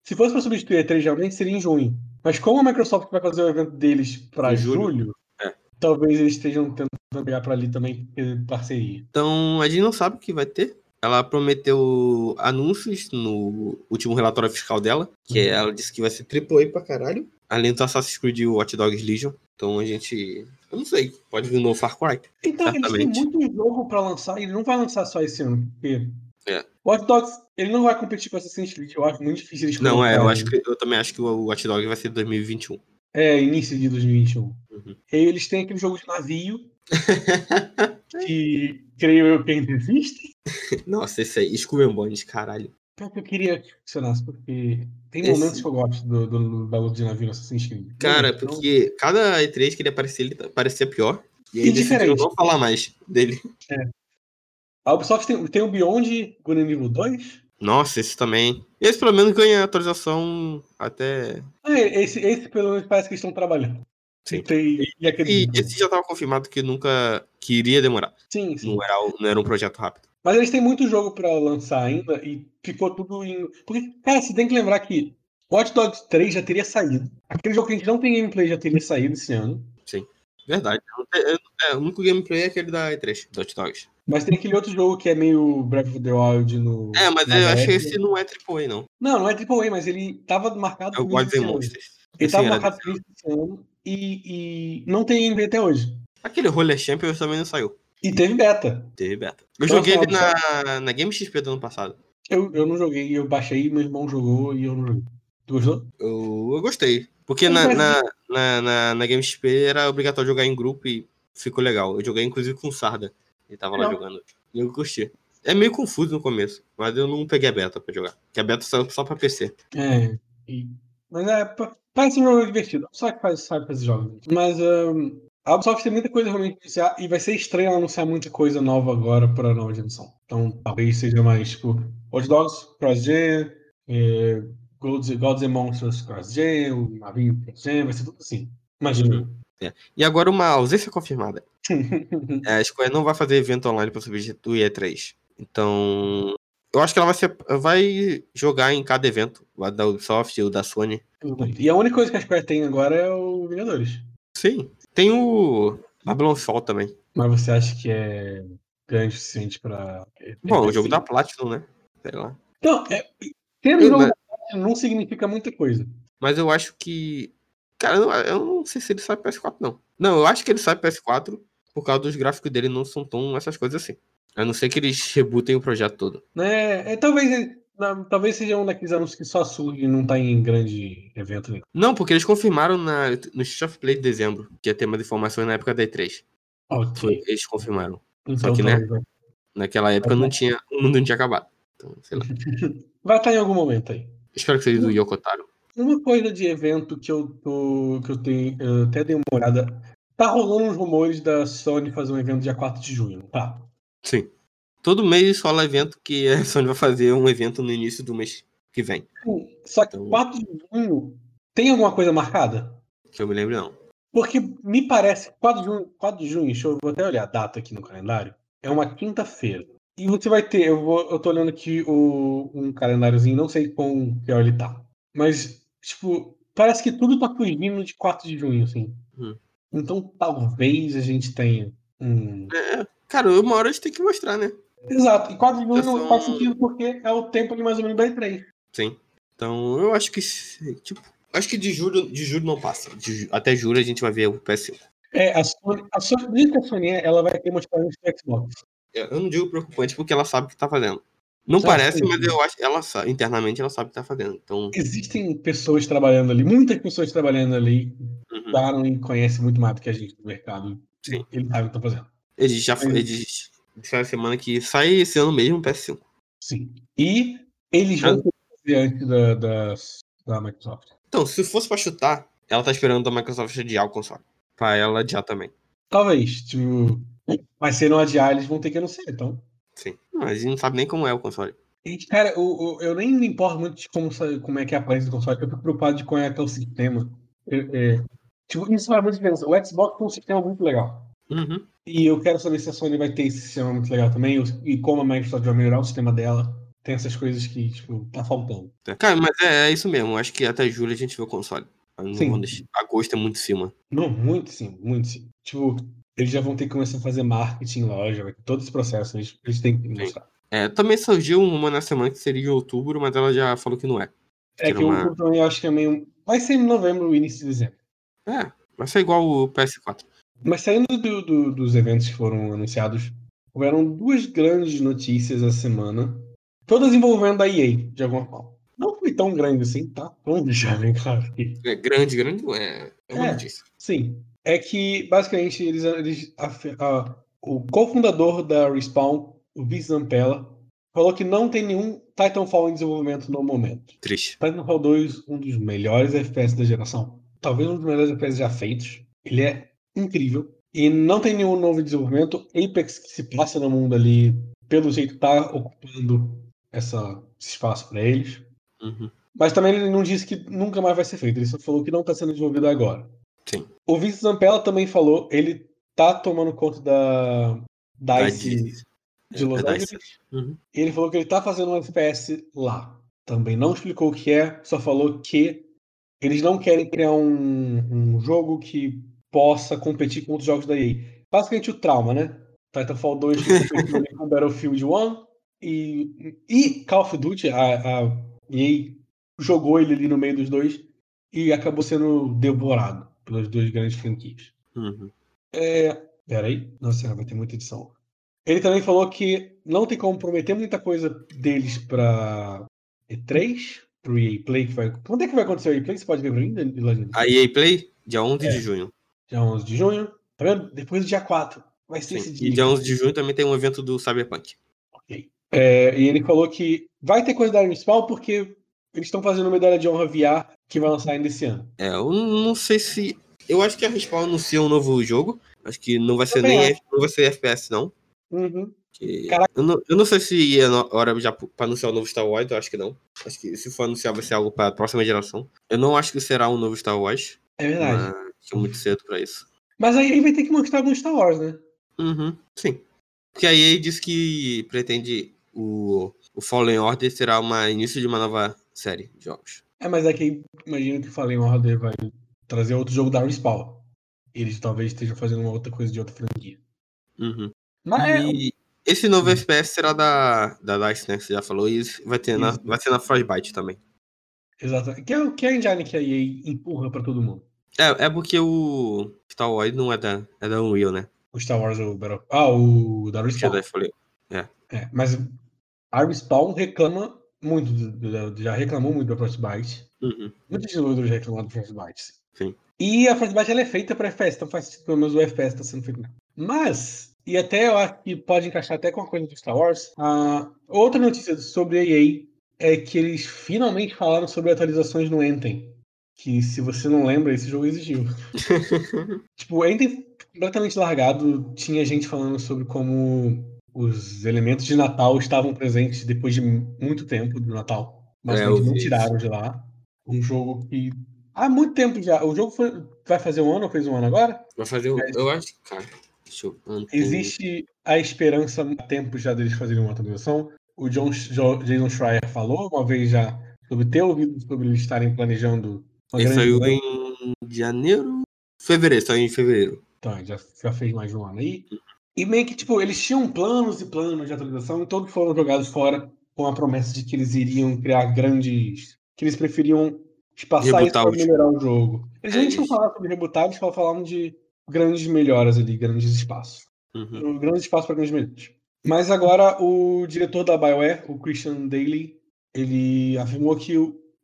se fosse para substituir E3 realmente seria em junho. Mas como a Microsoft vai fazer o evento deles para julho, é. talvez eles estejam tentando pegar para ali também parceria. Então a gente não sabe o que vai ter ela prometeu anúncios no último relatório fiscal dela, que uhum. ela disse que vai ser AAA pra caralho, além do Assassin's Creed e Watch Dogs Legion. Então a gente Eu não sei. Pode vir no Far Cry. Então, eles têm muito jogo pra lançar e ele não vai lançar só esse ano, porque. É. Watch Dogs, ele não vai competir com Assassin's Creed. Eu acho muito difícil eles Não, é, eu acho que eu também acho que o Watch Dogs vai ser 2021. É, início de 2021. Uhum. E eles têm aquele jogo de navio, que creio eu que ainda existe. Nossa, esse aí, Skull Bones, caralho. Pior que eu queria que funcionasse, porque tem Esse- momentos que eu gosto do, do, da luta de navio no Assassin's Creed. Cara, Então, porque cada E3 que ele aparecia, ele parecia pior. E aí E diferente. não falar mais dele. A Ubisoft tem, tem o Beyond Good and Evil 2. Nossa, esse também. Esse pelo menos ganha atualização até. Ah, esse, esse pelo menos parece que estão trabalhando. Sim. E, tem, e aquele. E esse já tava confirmado que nunca. que iria demorar. Sim, sim. Não era, não era um projeto rápido. Mas eles têm muito jogo pra lançar ainda e ficou tudo em. Porque, cara, você tem que lembrar que Watch Dogs 3 já teria saído. Aquele jogo que a gente não tem gameplay já teria saído esse ano. Verdade. Não tem- é, é, o único gameplay é aquele da E3, do Hot Dogs. Mas tem aquele outro jogo que é meio Breath of the Wild no. É, mas eu acho que esse não é AAA, não. Não, não é AAA, mas ele tava marcado É o ano. Monsters. Ele Esse tava era marcado início desse ano e, e não tem gameplay até hoje. Aquele Roller Champions também não saiu. E teve beta. Teve beta. Eu Então, joguei assim, ele na, na Game XP do ano passado. Eu, eu não joguei, eu baixei, meu irmão jogou e eu não joguei. Tu gostou? Eu, eu gostei. Porque na, na, na, na, na Game XP era obrigatório jogar em grupo e ficou legal. Eu joguei inclusive com o Sarda. Ele tava lá Legal. jogando. E eu curti. É meio confuso no começo, mas eu não peguei a beta pra jogar. Porque a beta saiu só pra PC. É. e- mas é, pa- parece um jogo divertido. Só que faz, sabe fazer jogos. Mas ahn, a Ubisoft tem muita coisa realmente pra anunciar e vai ser estranho ela anunciar muita coisa nova agora pra nova geração. Então talvez seja mais tipo Watch Dogs, CrossGen, é, Gods, Gods and Monsters CrossGen, o navio CrossGen, vai ser tudo assim. Imagina. E agora uma ausência confirmada. É, A Square não vai fazer evento online pra substituir E3. Então. Eu acho que ela vai, ser, vai jogar em cada evento. O da Ubisoft, o da Sony. E a única coisa que a Square tem agora é o Vingadores. Sim. Tem o Babylon Fall também. Mas você acha que é grande o suficiente pra. Bom, o jogo da Platinum, né? Sei lá. Não, é, tendo Eu- jogo mas- da Platinum não significa muita coisa. Mas eu acho que. Cara, eu, eu não sei se ele sai PS4, não. Não, eu acho que ele sai PS4 por causa dos gráficos dele não são tão essas coisas assim. A não ser que eles rebootem o projeto todo. Né? É, talvez, na- talvez seja um daqueles anúncios que só surge e não tá em grande evento. nenhum. Não, porque eles confirmaram na, no State of Play de dezembro, que ia ter mais informações na época da E3. Foi, Ok. eles confirmaram. Então, que, né? vai- Naquela época não tinha, o mundo não tinha acabado. Então, sei lá. Vai estar em algum momento aí. Espero que seja do Yokotaro. Uma coisa de evento que eu tô. que eu tenho. eu até dei uma olhada. Tá rolando uns rumores da Sony fazer um evento dia 4 de junho, tá? Sim. Todo mês rola evento que a Sony vai fazer um evento no início do mês que vem. Sim, Só que Então- 4 de junho tem alguma coisa marcada? Que eu me lembro, não. Porque me parece, 4 de junho, 4 de junho, deixa eu vou até olhar a data aqui no calendário, é uma quinta-feira. E você vai ter, eu, vou, eu tô olhando aqui o, um calendáriozinho, não sei quão pior ele tá. Mas, tipo, parece que tudo tá fugindo de 4 de junho, assim. Hum. Então talvez a gente tenha um. É, cara, uma hora a gente tem que mostrar, né? Exato, e 4 de junho não faz sentido porque é o tempo ali mais ou menos da E3. Sim. Então, eu acho que, tipo, acho que de julho, de julho não passa. De ju- até julho a gente vai ver o PS5. É, a Sony, a Sony, a Sony é, ela vai ter mostrado no Xbox. É, Eu não digo preocupante porque ela sabe o que tá fazendo. Não Ah, parece, mas eu acho ela sabe, internamente ela sabe o que tá fazendo. Então, Existem pessoas trabalhando ali, muitas pessoas trabalhando ali, uhum. e conhecem muito mais do que a gente do mercado. Sim. Ele sabe o que tá fazendo. eles já eles disseram essa semana que sai esse ano mesmo o PS5. Sim. E eles vão Ah. fazer antes da, da, da Microsoft. Então, se fosse pra chutar, ela tá esperando a Microsoft adiar o console. Pra ela adiar também. Talvez, tipo. Mas se não adiar, eles vão ter que anunciar, então. Sim. Mas a gente não sabe nem como é o console. Gente, cara, o- eu nem me importo muito de como, como é que é a aparência do console, eu fico preocupado de como é que é o sistema. É, é, tipo, isso faz muita diferença. O Xbox tem um sistema muito legal. Uhum. E eu quero saber se a Sony vai ter esse sistema muito legal também, e como a Microsoft vai melhorar o sistema dela. Tem essas coisas que, tipo, tá faltando. Cara, mas é, é isso mesmo. Eu Acho que até julho a gente vê o console. Não Sim. Agosto é muito cima. Não, muito sim, muito sim. Tipo, eles já vão ter que começar a fazer marketing, loja, vai ter todo esse processo, eles, eles têm que mostrar. É, também surgiu uma na semana que seria em outubro, mas ela já falou que não é. É que Tira uma- o também eu acho que é meio. Vai ser em novembro, início de dezembro. É, vai ser igual o PS4. Mas saindo do- do- dos eventos que foram anunciados, houveram duas grandes notícias essa semana, todas envolvendo a EA, de alguma forma. Não foi tão grande assim, tá? Vamos deixar bem claro aqui. É grande, grande é. É uma É. notícia. Sim. É que, basicamente, eles, eles a- a- o cofundador da Respawn, o Vince Zampella, falou que não tem nenhum Titanfall em desenvolvimento no momento. Triste. Titanfall 2, um dos melhores FPS da geração. Talvez um dos melhores FPS já feitos. Ele é incrível. E não tem nenhum novo desenvolvimento. Apex, que se passa no mundo ali, pelo jeito tá ocupando essa, esse espaço para eles. Uhum. Mas também ele não disse que nunca mais vai ser feito. Ele só falou que não está sendo desenvolvido agora. Sim. O Vince Zampella também falou, ele tá tomando conta da DICE de Los É, da Angeles. Uhum. E ele falou que ele tá fazendo um FPS lá. Também não explicou o que é, só falou que eles não querem criar um, um jogo que possa competir com outros jogos da EA. Basicamente o trauma, né? Titanfall 2 que competiu ali com Battlefield 1 e, e Call of Duty, a, a EA jogou ele ali no meio dos dois e acabou sendo devorado pelas duas grandes franquias. Uhum. Peraí. Nossa, vai ter muita edição. Ele também falou que não tem como prometer muita coisa deles pra E3, pro EA Play. Que vai... Quando é que vai acontecer o EA Play? Você pode ver pra mim, Danilo? A EA Play, dia 11 É. de junho. Dia 11 de junho. Tá vendo? Depois do dia 4. Vai ser esse Sim. dia. E dia 11 de junho também tem um evento do Cyberpunk. Ok. É, e ele falou que vai ter coisa da Respawn porque eles estão fazendo medalha de honra VR que vai lançar ainda esse ano. É, eu não sei se. Eu acho que a Respawn anuncia um novo jogo. Acho que não vai ser Também nem. F- não vai ser FPS, não. Uhum. Que- Caraca. Eu, não, eu não sei se é na hora já pra anunciar o novo Star Wars, eu acho que não. Acho que se for anunciar vai ser algo para a próxima geração. Eu não acho que será um novo Star Wars, É verdade. mas muito cedo pra isso. Mas aí vai ter que mostrar algum Star Wars, né? Uhum, sim. Porque a EA disse que pretende o, o Fallen Order será uma início de uma nova série de jogos. É, mas é que imagino que Fallen Order vai trazer outro jogo da Respawn. Eles talvez estejam fazendo uma outra coisa de outra franquia. Uhum. Mas é, E esse novo FPS será da, da DICE, né? Que você já falou, e vai, ter na, vai ser na Frostbite também. exato. Que é, o- que é a engine que a EA empurra pra todo mundo. É, é porque o Star Wars não é da, é da Unreal, né? O Star Wars, o Battle... Ah, o da Respawn. Falei. É, mas a Respawn reclama muito, já reclamou muito da Frostbite. Uhum. Muitos desenvolvedores já reclamaram da Frostbite. sim. E a Frostbite ela é feita para FPS, então faz pelo menos o FPS está sendo feito. Mas, e até eu acho que pode encaixar até com a coisa do Star Wars, a outra notícia sobre a EA é que eles finalmente falaram sobre atualizações no Anthem. Que se você não lembra, esse jogo existiu. Tipo, o Anthem completamente largado, tinha gente falando sobre como os elementos de Natal estavam presentes depois de muito tempo do Natal. Mas É, eu não tiraram de lá. Um jogo que. Há muito tempo já. O jogo foi- vai fazer um ano ou fez um ano agora? Vai fazer um. Eu acho. Cara, deixa eu. Existe a esperança há tempo já deles fazerem uma atualização. O John, Jo- Jason Schreier falou uma vez já sobre ter ouvido sobre eles estarem planejando uma Ele saiu em janeiro. Fevereiro, saiu em fevereiro. Então, já, já fez mais de um ano aí. E meio que, tipo, eles tinham planos e planos de atualização e todos foram jogados fora com a promessa de que eles iriam criar grandes. que eles preferiam espaçar isso Rebutar para os- melhorar o jogo. Eles É nem tinham isso. falado sobre rebutar, eles falavam de grandes melhoras ali, grandes espaços. Uhum. Um grande espaço para grandes melhorias. Mas agora o diretor da BioWare, o Christian Daly, ele afirmou que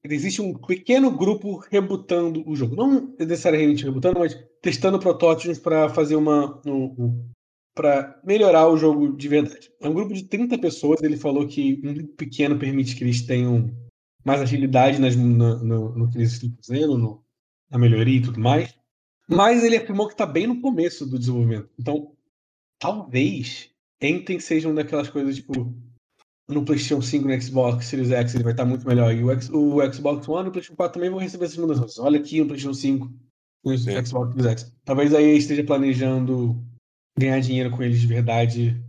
existe um pequeno grupo rebutando o jogo. Não necessariamente rebutando, mas testando protótipos para fazer uma. Para melhorar o jogo de verdade. É um grupo de 30 pessoas. Ele falou que um grupo pequeno permite que eles tenham mais agilidade nas, na- no, no que eles estão fazendo, no- na melhoria e tudo mais. Mas ele afirmou que está bem no começo do desenvolvimento. Então, talvez Enten seja uma daquelas coisas, tipo, no PlayStation 5 e no Xbox Series X ele vai estar muito melhor. E o, X- o Xbox One e o PlayStation 4 também vão receber essas mudanças. Olha aqui no PlayStation 5 e no. Xbox Series X. Talvez aí esteja planejando ganhar dinheiro com eles de verdade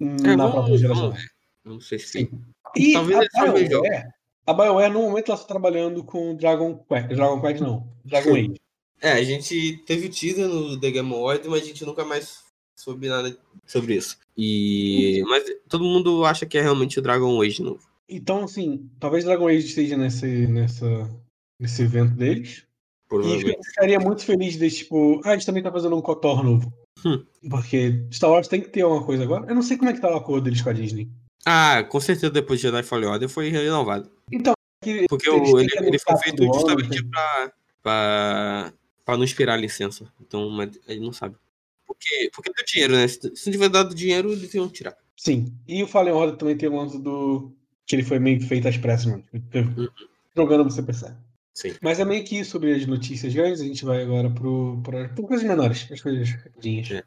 É, na vamos- próxima geração. vamos. Não sei se. Sim. E Talvez a. BioWare, a BioWare, no momento, ela está trabalhando com Dragon Quest. Dragon Quest não. Dragon Age. É, a gente teve o teaser no The Game Awards, mas a gente nunca mais soube nada sobre isso. E. Mas todo mundo acha que é realmente o Dragon Age novo. Então, assim, talvez Dragon Age esteja nesse, nessa, nesse evento deles. Provavelmente. eu ficaria muito feliz de, tipo, ah, a gente também tá fazendo um Cotor novo. Hum. Porque Star Wars tem que ter uma coisa agora. Eu não sei como é que tá o acordo deles com a Disney. Ah, com certeza depois de Jedi Fallen Order foi renovado. Então, que Porque o- ele, ele foi feito justamente ontem. pra, pra, pra não expirar a licença. Então, mas ele não sabe. Porque, porque deu dinheiro, né? Se se não tiver dado dinheiro, eles iam tirar. Sim. E o Fallen Order também tem o lance do. Que ele foi meio feito às pressas, mano. Uhum. Jogando você percebe. Sim. Mas é meio que isso sobre as notícias grandes. A gente vai agora pro, pra, por coisas menores, as coisas rapidinhas. É.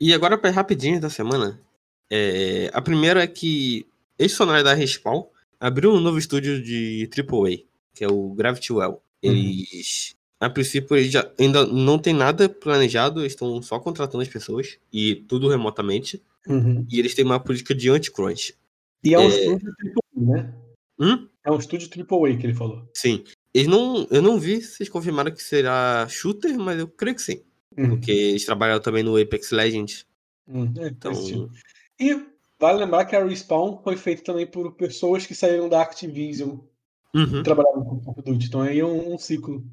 E agora para rapidinho da semana. É, a primeira é que ex-sonar da Respawn abriu um novo estúdio de AAA, que é o Gravity Well. Eles, a princípio, eles já ainda não tem nada planejado, eles estão só contratando as pessoas e tudo remotamente. Uhum. E eles têm uma política de anti-crunch. E é um É. estúdio AAA, né? Hum? É um estúdio AAA que ele falou. Sim. Eles não, eu não vi se eles confirmaram que será shooter, mas eu creio que sim. Uhum. Porque eles trabalharam também no Apex Legends. Hum, é, Então. E vale lembrar que a Respawn foi feita também por pessoas que saíram da Activision uhum. e trabalhavam com Call of Duty. Então aí é um, um ciclo.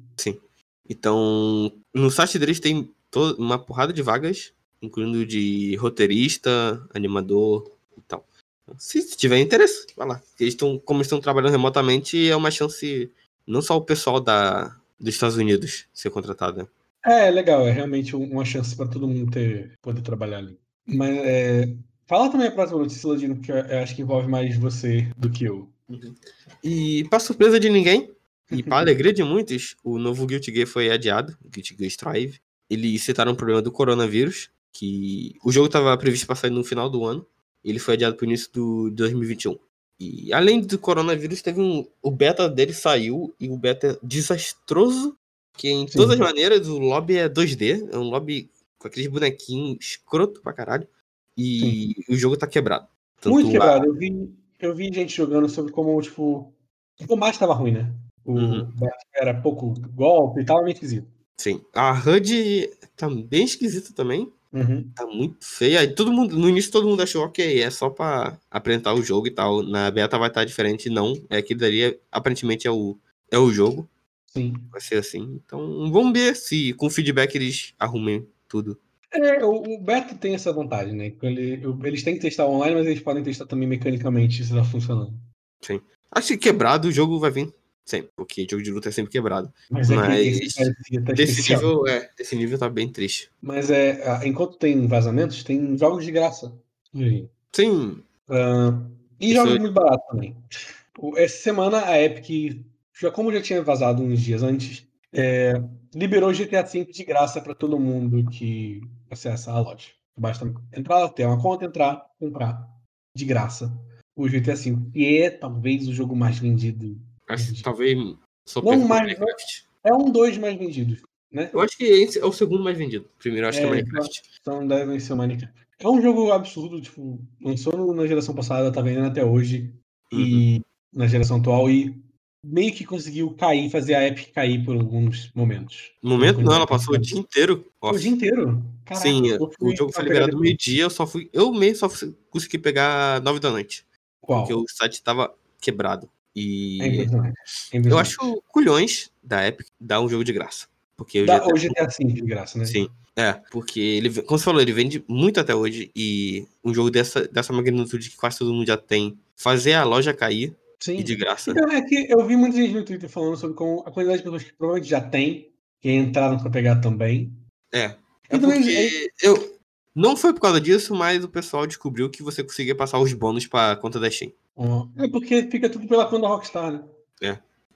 Então, no site deles tem uma porrada de vagas, incluindo de roteirista, animador e tal. Se tiver interesse, vai lá. Eles estão, como eles estão trabalhando remotamente, é uma chance não só o pessoal da, dos Estados Unidos ser contratado, né? É, legal, é realmente um- uma chance para todo mundo ter, poder trabalhar ali. Mas é, fala também a próxima notícia, Ladino, porque eu, acho que envolve mais você do que eu. E para surpresa de ninguém, e para alegria de muitos, o novo Guilty Gear foi adiado, Guilty Gear Strive. Eles citaram o problema do coronavírus, que o jogo estava previsto para sair no final do ano, ele foi adiado para o início do de 2021. E além do coronavírus, teve um. O beta dele saiu, e o beta é desastroso, que em Sim. todas as maneiras o lobby é 2D, é um lobby com aqueles bonequinhos escroto pra caralho, e o jogo tá quebrado. Tanto Muito a- quebrado. Eu vi, eu vi gente jogando sobre como, tipo, o combate tava ruim, né? O Uhum. Era pouco golpe e tava meio esquisito. Sim. A HUD tá bem esquisita também. Uhum. Tá muito feia. Aí todo mundo, no início todo mundo achou, ok, é só pra apresentar o jogo e tal. Na beta vai estar diferente. Não, é dali, é- aparentemente é o, é o jogo. Sim. Vai ser assim. Então vamos ver se com feedback eles arrumem tudo. É, o, o beta tem essa vantagem, né? que Ele, eles têm que testar online, mas eles podem testar também mecanicamente se tá funcionando. Acho que quebrado o jogo vai vir sempre, porque jogo de luta é sempre quebrado. Mas é Mas que esse tá Desse nível, é, desse nível tá bem triste. Mas é, enquanto tem vazamentos, tem jogos de graça. E, Sim, ah, e Isso jogos é- muito baratos também. Essa semana a Epic, já como já tinha vazado uns dias antes, é, liberou o GTA V de graça para todo mundo que acessa a loja. Basta entrar, ter uma conta, entrar, comprar de graça o GTA V, que é talvez o jogo mais vendido. Acho que Entendi. talvez Não mais, Minecraft. É um dos mais vendidos, né? Eu acho que esse é o segundo mais vendido. Primeiro acho que é É, Minecraft. Então devem ser o Minecraft. É um jogo absurdo, tipo, lançou na geração passada, tá vendendo até hoje. E na geração atual, e meio que conseguiu cair, fazer a Epic cair por alguns momentos. Momento não, ela passou o dia inteiro O dia inteiro. Caraca, Sim, o jogo foi liberado meio-dia, eu só fui. Eu mesmo só fui- consegui pegar 9 da noite. Qual? Porque o site tava quebrado. É E impressionante. É eu impressionante. acho culhões da Epic dar um jogo de graça. Porque o GTA o GTA de graça, né? Sim. É, porque ele, como você falou, ele vende muito até hoje. E um jogo dessa, dessa magnitude que quase todo mundo já tem, fazer a loja cair Sim. e de graça. Então, é que eu vi muita gente no Twitter falando sobre como a quantidade de pessoas que provavelmente já tem, que entraram pra pegar também. É. É porque eu. Não foi por causa disso, mas o pessoal descobriu que você conseguia passar os bônus pra conta da Steam. Ó, É porque fica tudo pela conta da Rockstar, né?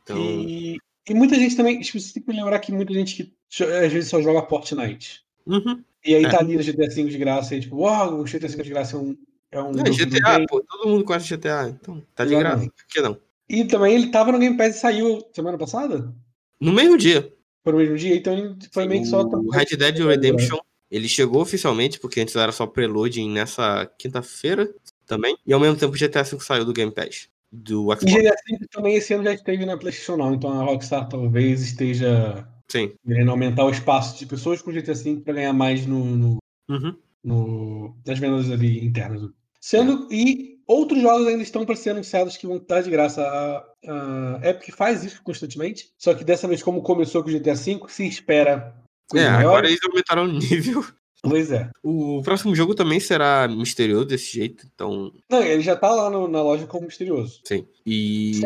Então, E, e muita gente também, tipo, você tem que lembrar que muita gente que às vezes só joga Fortnite. uhum. E aí É. tá ali no GTA V de graça e tipo, uau, o GTA V de graça é um. É um Não, do GTA, pô, todo mundo conhece GTA, então tá de graça. Por que não? E também ele tava no Game Pass e saiu semana passada? No mesmo dia, Foi no mesmo dia, então ele foi meio que só. o Red Dead Redemption, ele chegou oficialmente, porque antes era só preloading nessa quinta-feira também. E ao mesmo tempo o GTA V saiu do Game Pass. Do E Xbox. GTA V também esse ano já esteve na PlayStation Now, então a Rockstar talvez esteja Sim. querendo aumentar o espaço de pessoas com GTA V para ganhar mais no, no, Uhum. no- nas vendas ali internas. Sendo, e outros jogos ainda estão para ser anunciados que vão estar de graça. A, a Epic faz isso constantemente, só que dessa vez, como começou com o GTA V, se espera. É, agora eles aumentaram o nível. Pois é. O próximo jogo também será misterioso desse jeito, então. Não, ele já tá lá no, na loja como misterioso. Sim. E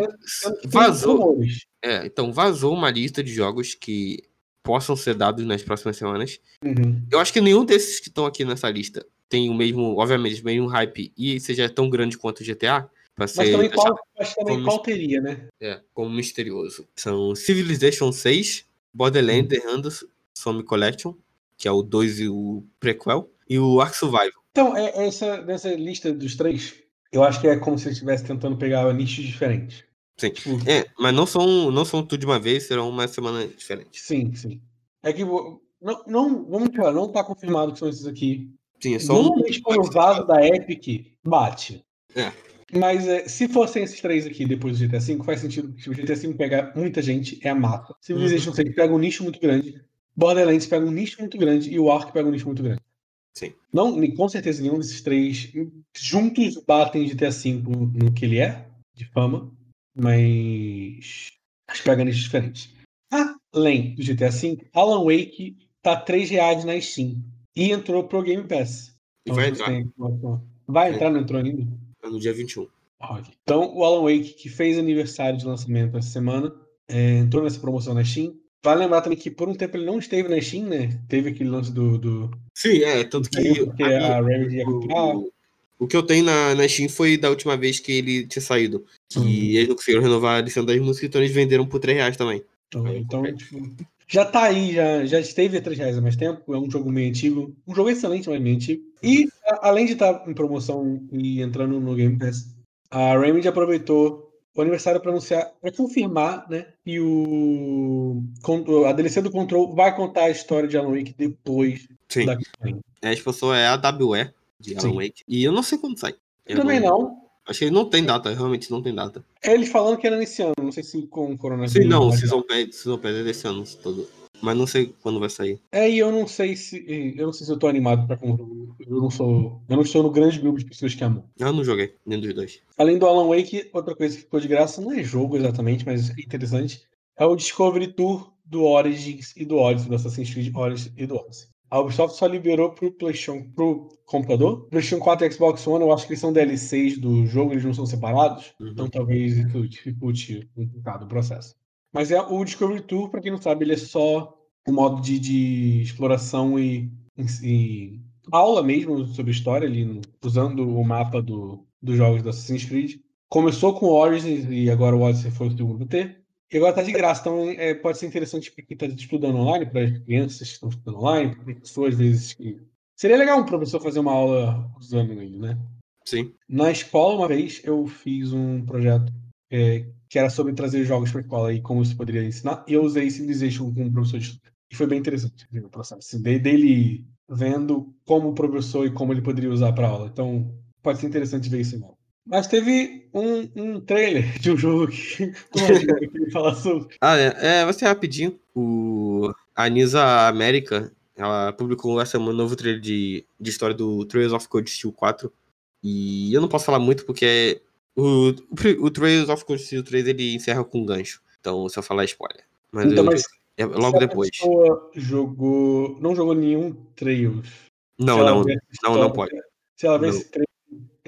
vazou. É, então vazou uma lista de jogos que possam ser dados nas próximas semanas. Uhum. Eu acho que nenhum desses que estão aqui nessa lista tem o mesmo, obviamente, o mesmo hype e seja tão grande quanto o GTA. Mas também, qual, mas também qual teria, né? É, como misterioso. São Civilization 6, Borderlands uhum. The Ransom Collection, que é o 2 e o prequel, e o Ark Survival. Então, é, essa, nessa lista dos três, eu acho que é como se ele estivesse tentando pegar nichos diferentes. Sim. Tipo, é, mas não são, não são tudo de uma vez, serão uma semana diferente. Sim, sim. É que não, não vamos falar, não está confirmado que são esses aqui. Sim, é só Normalmente um... quando o vaso da Epic bate. É. Mas é, se fossem esses três aqui depois do GTA V, faz sentido que o GTA V pega muita gente, é a massa. Civilization uhum. 6 pega um nicho muito grande. Borderlands pega um nicho muito grande e o Ark pega um nicho muito grande. Sim. Não, com certeza nenhum desses três juntos batem GTA V no que ele é, de fama, mas acho que pega nichos diferentes. Além do GTA V, Alan Wake tá 3 reais na Steam e entrou pro Game Pass. E vai entrar. Tem... Vai entrar, não entrou ainda? É no dia 21. Então, o Alan Wake, que fez aniversário de lançamento essa semana, é, entrou nessa promoção na Steam. Vale lembrar também que por um tempo ele não esteve na Steam, né? Teve aquele lance do. do... Sim, é, tanto que. Porque a, a Remedy ia comprar. O, o que eu tenho na, na Steam foi da última vez que ele tinha saído. Que hum. eles não conseguiram renovar a licença das músicas, então eles venderam por 3 reais também. Então, então tipo, já tá aí, já, já esteve a 3 reais há mais tempo. É um jogo meio antigo. Um jogo excelente, mas meio antigo. E, além de estar tá em promoção e entrando no Game Pass, a Remedy aproveitou o aniversário para anunciar, para confirmar, né, que o a DLC do Control vai contar a história de Alan Wake depois Sim. da campanha. É, a expansão é a AWE de Alan Sim. Wake. E eu não sei quando sai. Eu também não... não. Acho que não tem data, realmente não tem data. É ele falando que era nesse ano, não sei se com o coronavírus. Sim, não, o Season Pass é desse ano todo. Mas não sei quando vai sair. É, e eu não sei se. Eu não sei se eu tô animado pra comprar. Eu não sou. Eu não estou no grande grupo de pessoas que amam. Eu não joguei, nem dos dois. Além do Alan Wake, outra coisa que ficou de graça, não é jogo exatamente, mas é interessante. É o Discovery Tour do Origins e do Odyssey, do Assassin's Creed Origins e do Odyssey. A Ubisoft só liberou pro PlayStation, pro computador. PlayStation 4 e Xbox One, eu acho que eles são DLCs do jogo, eles não são separados. Uhum. Então talvez isso dificulte um bocado o processo. Mas é o Discovery Tour, para quem não sabe, ele é só um modo de, de exploração e, e, aula mesmo sobre história, ali, usando o mapa do, dos jogos do Assassin's Creed. Começou com o Origins e agora o Odyssey foi o segundo T. E agora tá de graça, então é, pode ser interessante para quem está estudando online, para as crianças que estão estudando online, para pessoas às vezes que. Seria legal um professor fazer uma aula usando ele, né? Sim. Na escola, uma vez, eu fiz um projeto é, que era sobre trazer jogos para a escola e como você poderia ensinar. E eu usei Civilization como professor de. E foi bem interessante o processo. Assim, dele vendo como o professor e como ele poderia usar para aula. Então, pode ser interessante ver isso não. Mas teve um, um trailer de um jogo que, que eu falar sobre. Ah, é, é, vai ser rapidinho. O a Nisa América, ela publicou essa um novo trailer de, de história do Trails of Code Steel 4. E eu não posso falar muito porque o, o, o Trails of Cold Steel 3 ele encerra com um gancho. Então, se eu falar spoiler. Mas, então, eu, mas é logo depois. jogou. Não jogou nenhum Trails. Não, não, não, não pode. Se ela vê esse trailer.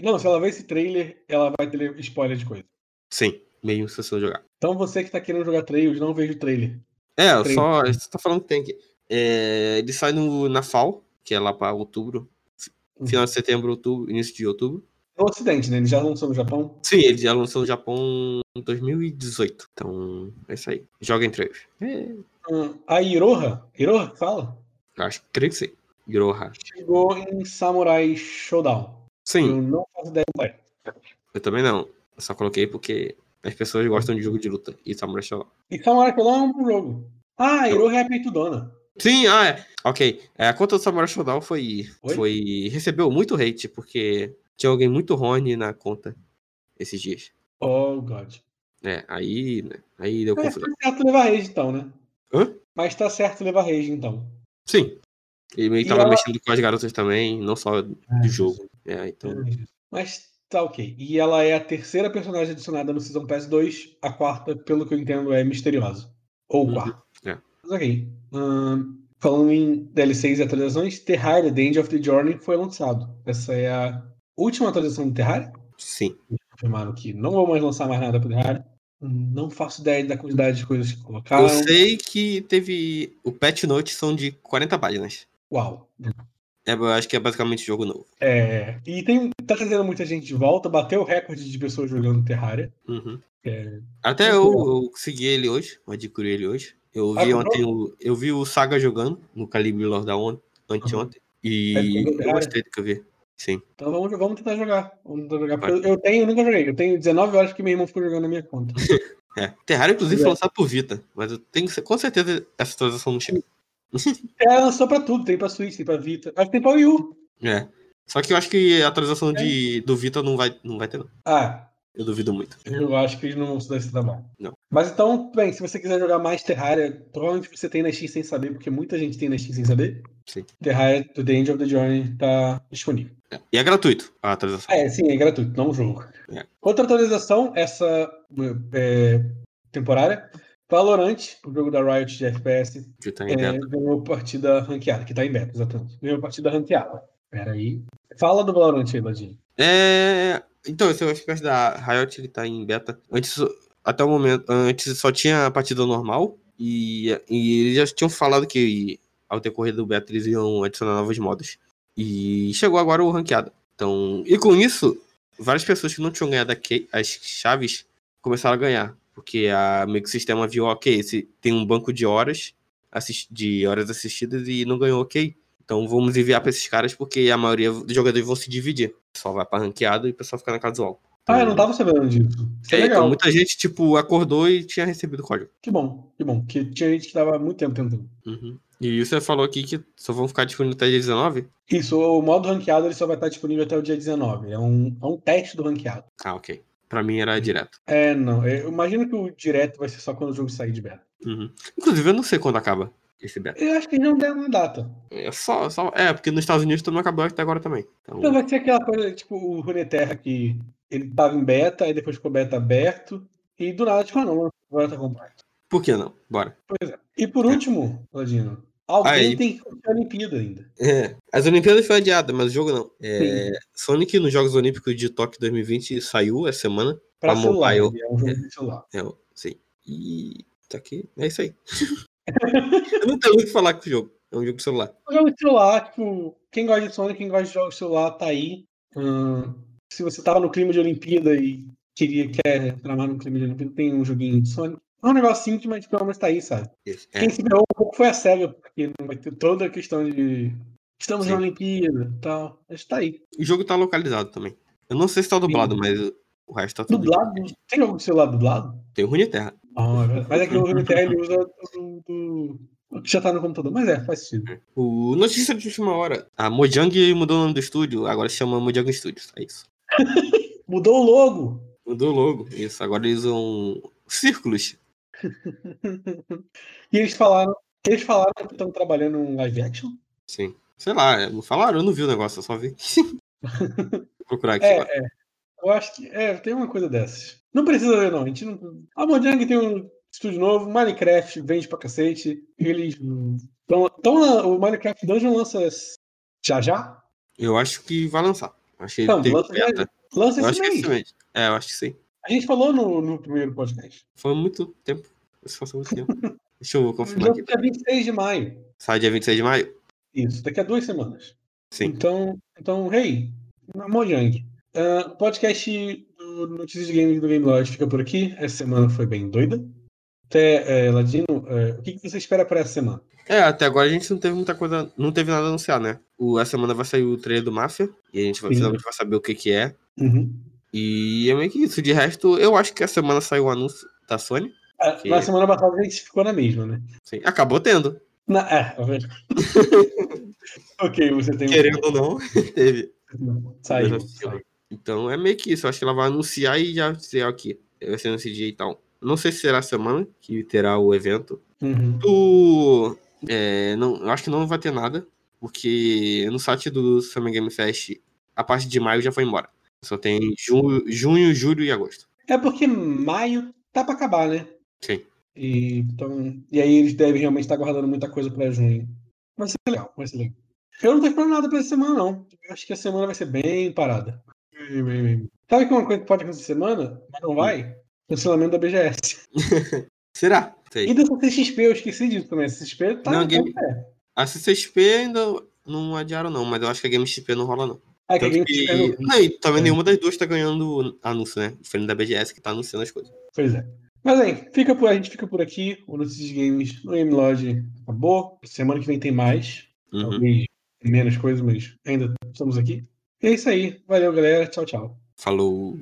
Não, se ela vê esse trailer, ela vai ter spoiler de coisa. Sim, meio se você jogar. Então você que tá querendo jogar Trails, não veja o trailer. É, trailer. só. Você tá falando que tem aqui. É, ele sai no, na FAL, que é lá pra outubro. Final uhum. de setembro, outubro, início de outubro. No Ocidente, né? Ele já lançou no Japão? Sim, ele já lançou no Japão em 2018. Então, é isso aí. Joga em três. É. Hum, a Iroha? Iroha fala? Acho que creio que sim. Iroha. Chegou em Samurai Showdown. Sim. Eu não faço ideia do é. Eu também não. Eu só coloquei porque as pessoas gostam de jogo de luta. E Samurai Showdown. E Samurai Showdown é um bom jogo. Ah, Iroha é peitudona. Sim, ah, é. Ok. É, a conta do Samurai Showdown foi, foi. recebeu muito hate, porque tinha alguém muito horny na conta esses dias. Oh, God. É, aí, né? Aí deu confusão. Mas tá certo levar rage, então, né? Hã? Mas tá certo levar rage, então. Sim. Ele e tava ela... mexendo com as garotas também, não só é, do jogo. É, então... Mas tá ok. E ela é a terceira personagem adicionada no Season Pass 2. A quarta, pelo que eu entendo, é misteriosa. Ou Uhum, quarta. é. Mas ok. Ahn, falando em DLCs e atualizações, Terraria The End of the Journey foi lançado. Essa é a última atualização de Terraria. Sim. Confirmaram que não vão mais lançar mais nada pro Terraria. Não faço ideia da quantidade de coisas que colocaram. Eu sei que teve. O patch notes são de 40 páginas. Uau. É, eu acho que é basicamente jogo novo. É, e tem, tá trazendo muita gente de volta, bateu o recorde de pessoas jogando Terraria. Uhum. É, Até eu, eu segui ele hoje, eu adquiri ele hoje. Eu Ah, vi comprou? ontem o, eu vi o Saga jogando no Calibre Lord on, anteontem. É, E pegou eu gostei do que eu vi. Sim. então vamos, vamos tentar jogar. Vamos tentar jogar. Eu, eu tenho, eu nunca joguei. Eu tenho 19 horas que meu irmão ficou jogando na minha conta. É. Terraria, inclusive, foi lançado por Vita, mas eu tenho com certeza essa atualização não chega. É, lançou pra tudo. Tem pra Switch, tem pra Vita. Acho que tem pra Wii U. É. Só que eu acho que a atualização É. de, do Vita não vai, não vai ter, não. Ah, Eu duvido muito. eu acho que eles não vão se dar esse trabalho. Não. Mas então, bem, se você quiser jogar mais Terraria, provavelmente você tem na Steam sem saber, porque muita gente tem na Steam sem saber. Sim. Terraria do The End of the Journey tá disponível. É. E é gratuito a atualização. É, sim, é gratuito, não um jogo. É. Outra atualização, essa é, temporária, Valorant, o jogo da Riot de FPS, Que tá em é, beta. ganhou partida ranqueada, que tá em beta, exatamente. Ganhou partida ranqueada. Pera aí. Fala do Valorant aí, Ladinho. É. Então, esse FPS da Riot ele tá em beta. Antes, até o momento, antes só tinha a partida normal. E, e eles já tinham falado que ao decorrer do beta eles iam adicionar novos modos. E chegou agora o ranqueado. Então, e com isso, várias pessoas que não tinham ganhado as chaves começaram a ganhar. Porque a meio que o sistema viu, ok, esse tem um banco de horas, de horas assistidas e não ganhou ok. Então vamos enviar pra esses caras porque a maioria dos jogadores vão se dividir. O pessoal vai pra ranqueado e o pessoal fica na casual. Ah, eu não tava sabendo disso. Isso é, É, legal. então muita gente, tipo, acordou e tinha recebido o código. Que bom, que bom. Porque tinha gente que tava muito tempo tentando. Uhum. E você falou aqui que só vão ficar disponíveis até dia 19? Isso, o modo ranqueado ele só vai estar disponível até o dia 19. É um, é um teste do ranqueado. Ah, ok. Pra mim era direto. É, não. Eu imagino que o direto vai ser só quando o jogo sair de beta. Uhum. Inclusive, eu não sei quando acaba esse beta. Eu acho que não deram uma data. É só, só. É, porque nos Estados Unidos todo mundo acabou até agora também. Então, Então vai ser aquela coisa, tipo, o Runeterra que ele tava em beta, aí depois ficou beta aberto, e do nada, tipo, ah não, agora tá completo. Por que não? Bora. Pois é. E por último, Ladino, alguém Aí. tem que curtir a Olimpíada ainda. É, as Olimpíadas foi adiada, mas o jogo não. É, Sonic nos Jogos Olímpicos de Tóquio 2020 saiu essa semana. Pra Pra celular, mobile. é um jogo de celular. É, sim. E tá aqui. É isso aí. eu não tenho o que falar com o jogo. É um jogo de celular. Um jogo de celular, tipo, quem gosta de Sonic, quem gosta de jogos de celular, tá aí. Hum, se você tava no clima de Olimpíada e queria, quer tramar no clima de Olimpíada, tem um joguinho de Sonic. É um negócio simples, mas pelo menos tá aí, sabe? É, Quem se ferrou um pouco foi a SEGA, porque toda a questão de. Estamos na Sim. Olimpíada e tal. Mas tá aí. o jogo tá localizado também. Eu não sei se tá dublado, mas o resto tá tudo. Dublado? Tem jogo de celular dublado? Tem o Runeterra. Ah, é. Mas é que o Runeterra ele usa do, do- que já tá no computador. Mas é, faz sentido. O Notícia de última hora. A Mojang mudou o nome do estúdio, agora se chama Mojang Studios. É isso. Mudou o logo! Mudou o logo. Isso. Agora eles usam círculos. e eles falaram. Eles falaram que estão trabalhando um live action? Sim. Sei lá, não falaram? Eu não vi o negócio, eu só vi. Vou procurar aqui. É, é. Eu acho que. É, tem uma coisa dessas. Não precisa ver, não. A gente não. A Mojang tem um estúdio novo, Minecraft vende pra cacete. Eles. Então, então o Minecraft Dungeon lança já já? Eu acho que vai lançar. Que Não, teve lança, beta. lança Eu esse acho que é mês. esse mês. É, eu acho que sim. A gente falou no, no primeiro podcast. Foi muito tempo. Isso muito tempo. Deixa eu confirmar aqui. dia 26 de maio. Sai dia 26 de maio? Isso, daqui a duas semanas. Sim. Então, então hey, Mojang. Ah, O podcast do Notícias de Games do Game Lodge fica por aqui. Essa semana foi bem doida. Até, eh, Ladino, eh, o que, que você espera para essa semana? É, até agora a gente não teve muita coisa, não teve nada a anunciar, né? O, essa semana vai sair o trailer do Máfia, e a gente vai, finalmente vai saber o que que é. Uhum. E é meio que isso. De resto, eu acho que essa semana saiu o anúncio da Sony. Ah, Que- Na semana passada a gente ficou na mesma, né? Sim, acabou tendo. Na, é, é verdade. ok, você tem Querendo ou não, teve. Saiu. saiu. Então é meio que isso. Eu acho que ela vai anunciar e já dizer aqui. Vai ser nesse dia e tal. Não sei se será a semana que terá o evento. Uhum. É, não, eu acho que não vai ter nada. Porque no site do Summer Game Fest, a parte de maio já foi embora. Só tem junho, junho, julho e agosto. É porque maio tá pra acabar, né? Sim. E, então, e aí eles devem realmente estar guardando muita coisa pra junho. Vai ser legal, vai ser legal. Eu não tô esperando nada pra essa semana, não. Eu acho que a semana vai ser bem parada. Bem, bem, bem. Sabe que uma coisa que pode acontecer semana, mas não vai? Cancelamento da BGS. Será? Sei. E da CXP, eu esqueci disso também. A CXP tá. Não, game- tá. A CCXP ainda não adiaram, não, mas eu acho que a Game XP não rola, não. Que a Tanto que- XP não- e também É. nenhuma das duas tá ganhando anúncio, né? Diferente da BGS que tá anunciando as coisas. Pois é. Mas aí, fica por, a gente fica por aqui. O Notícias Games no Game Lodge acabou. Semana que vem tem mais. Uhum. Talvez menos coisas, mas ainda estamos aqui. E é isso aí. Valeu, galera. Tchau, tchau. Falou.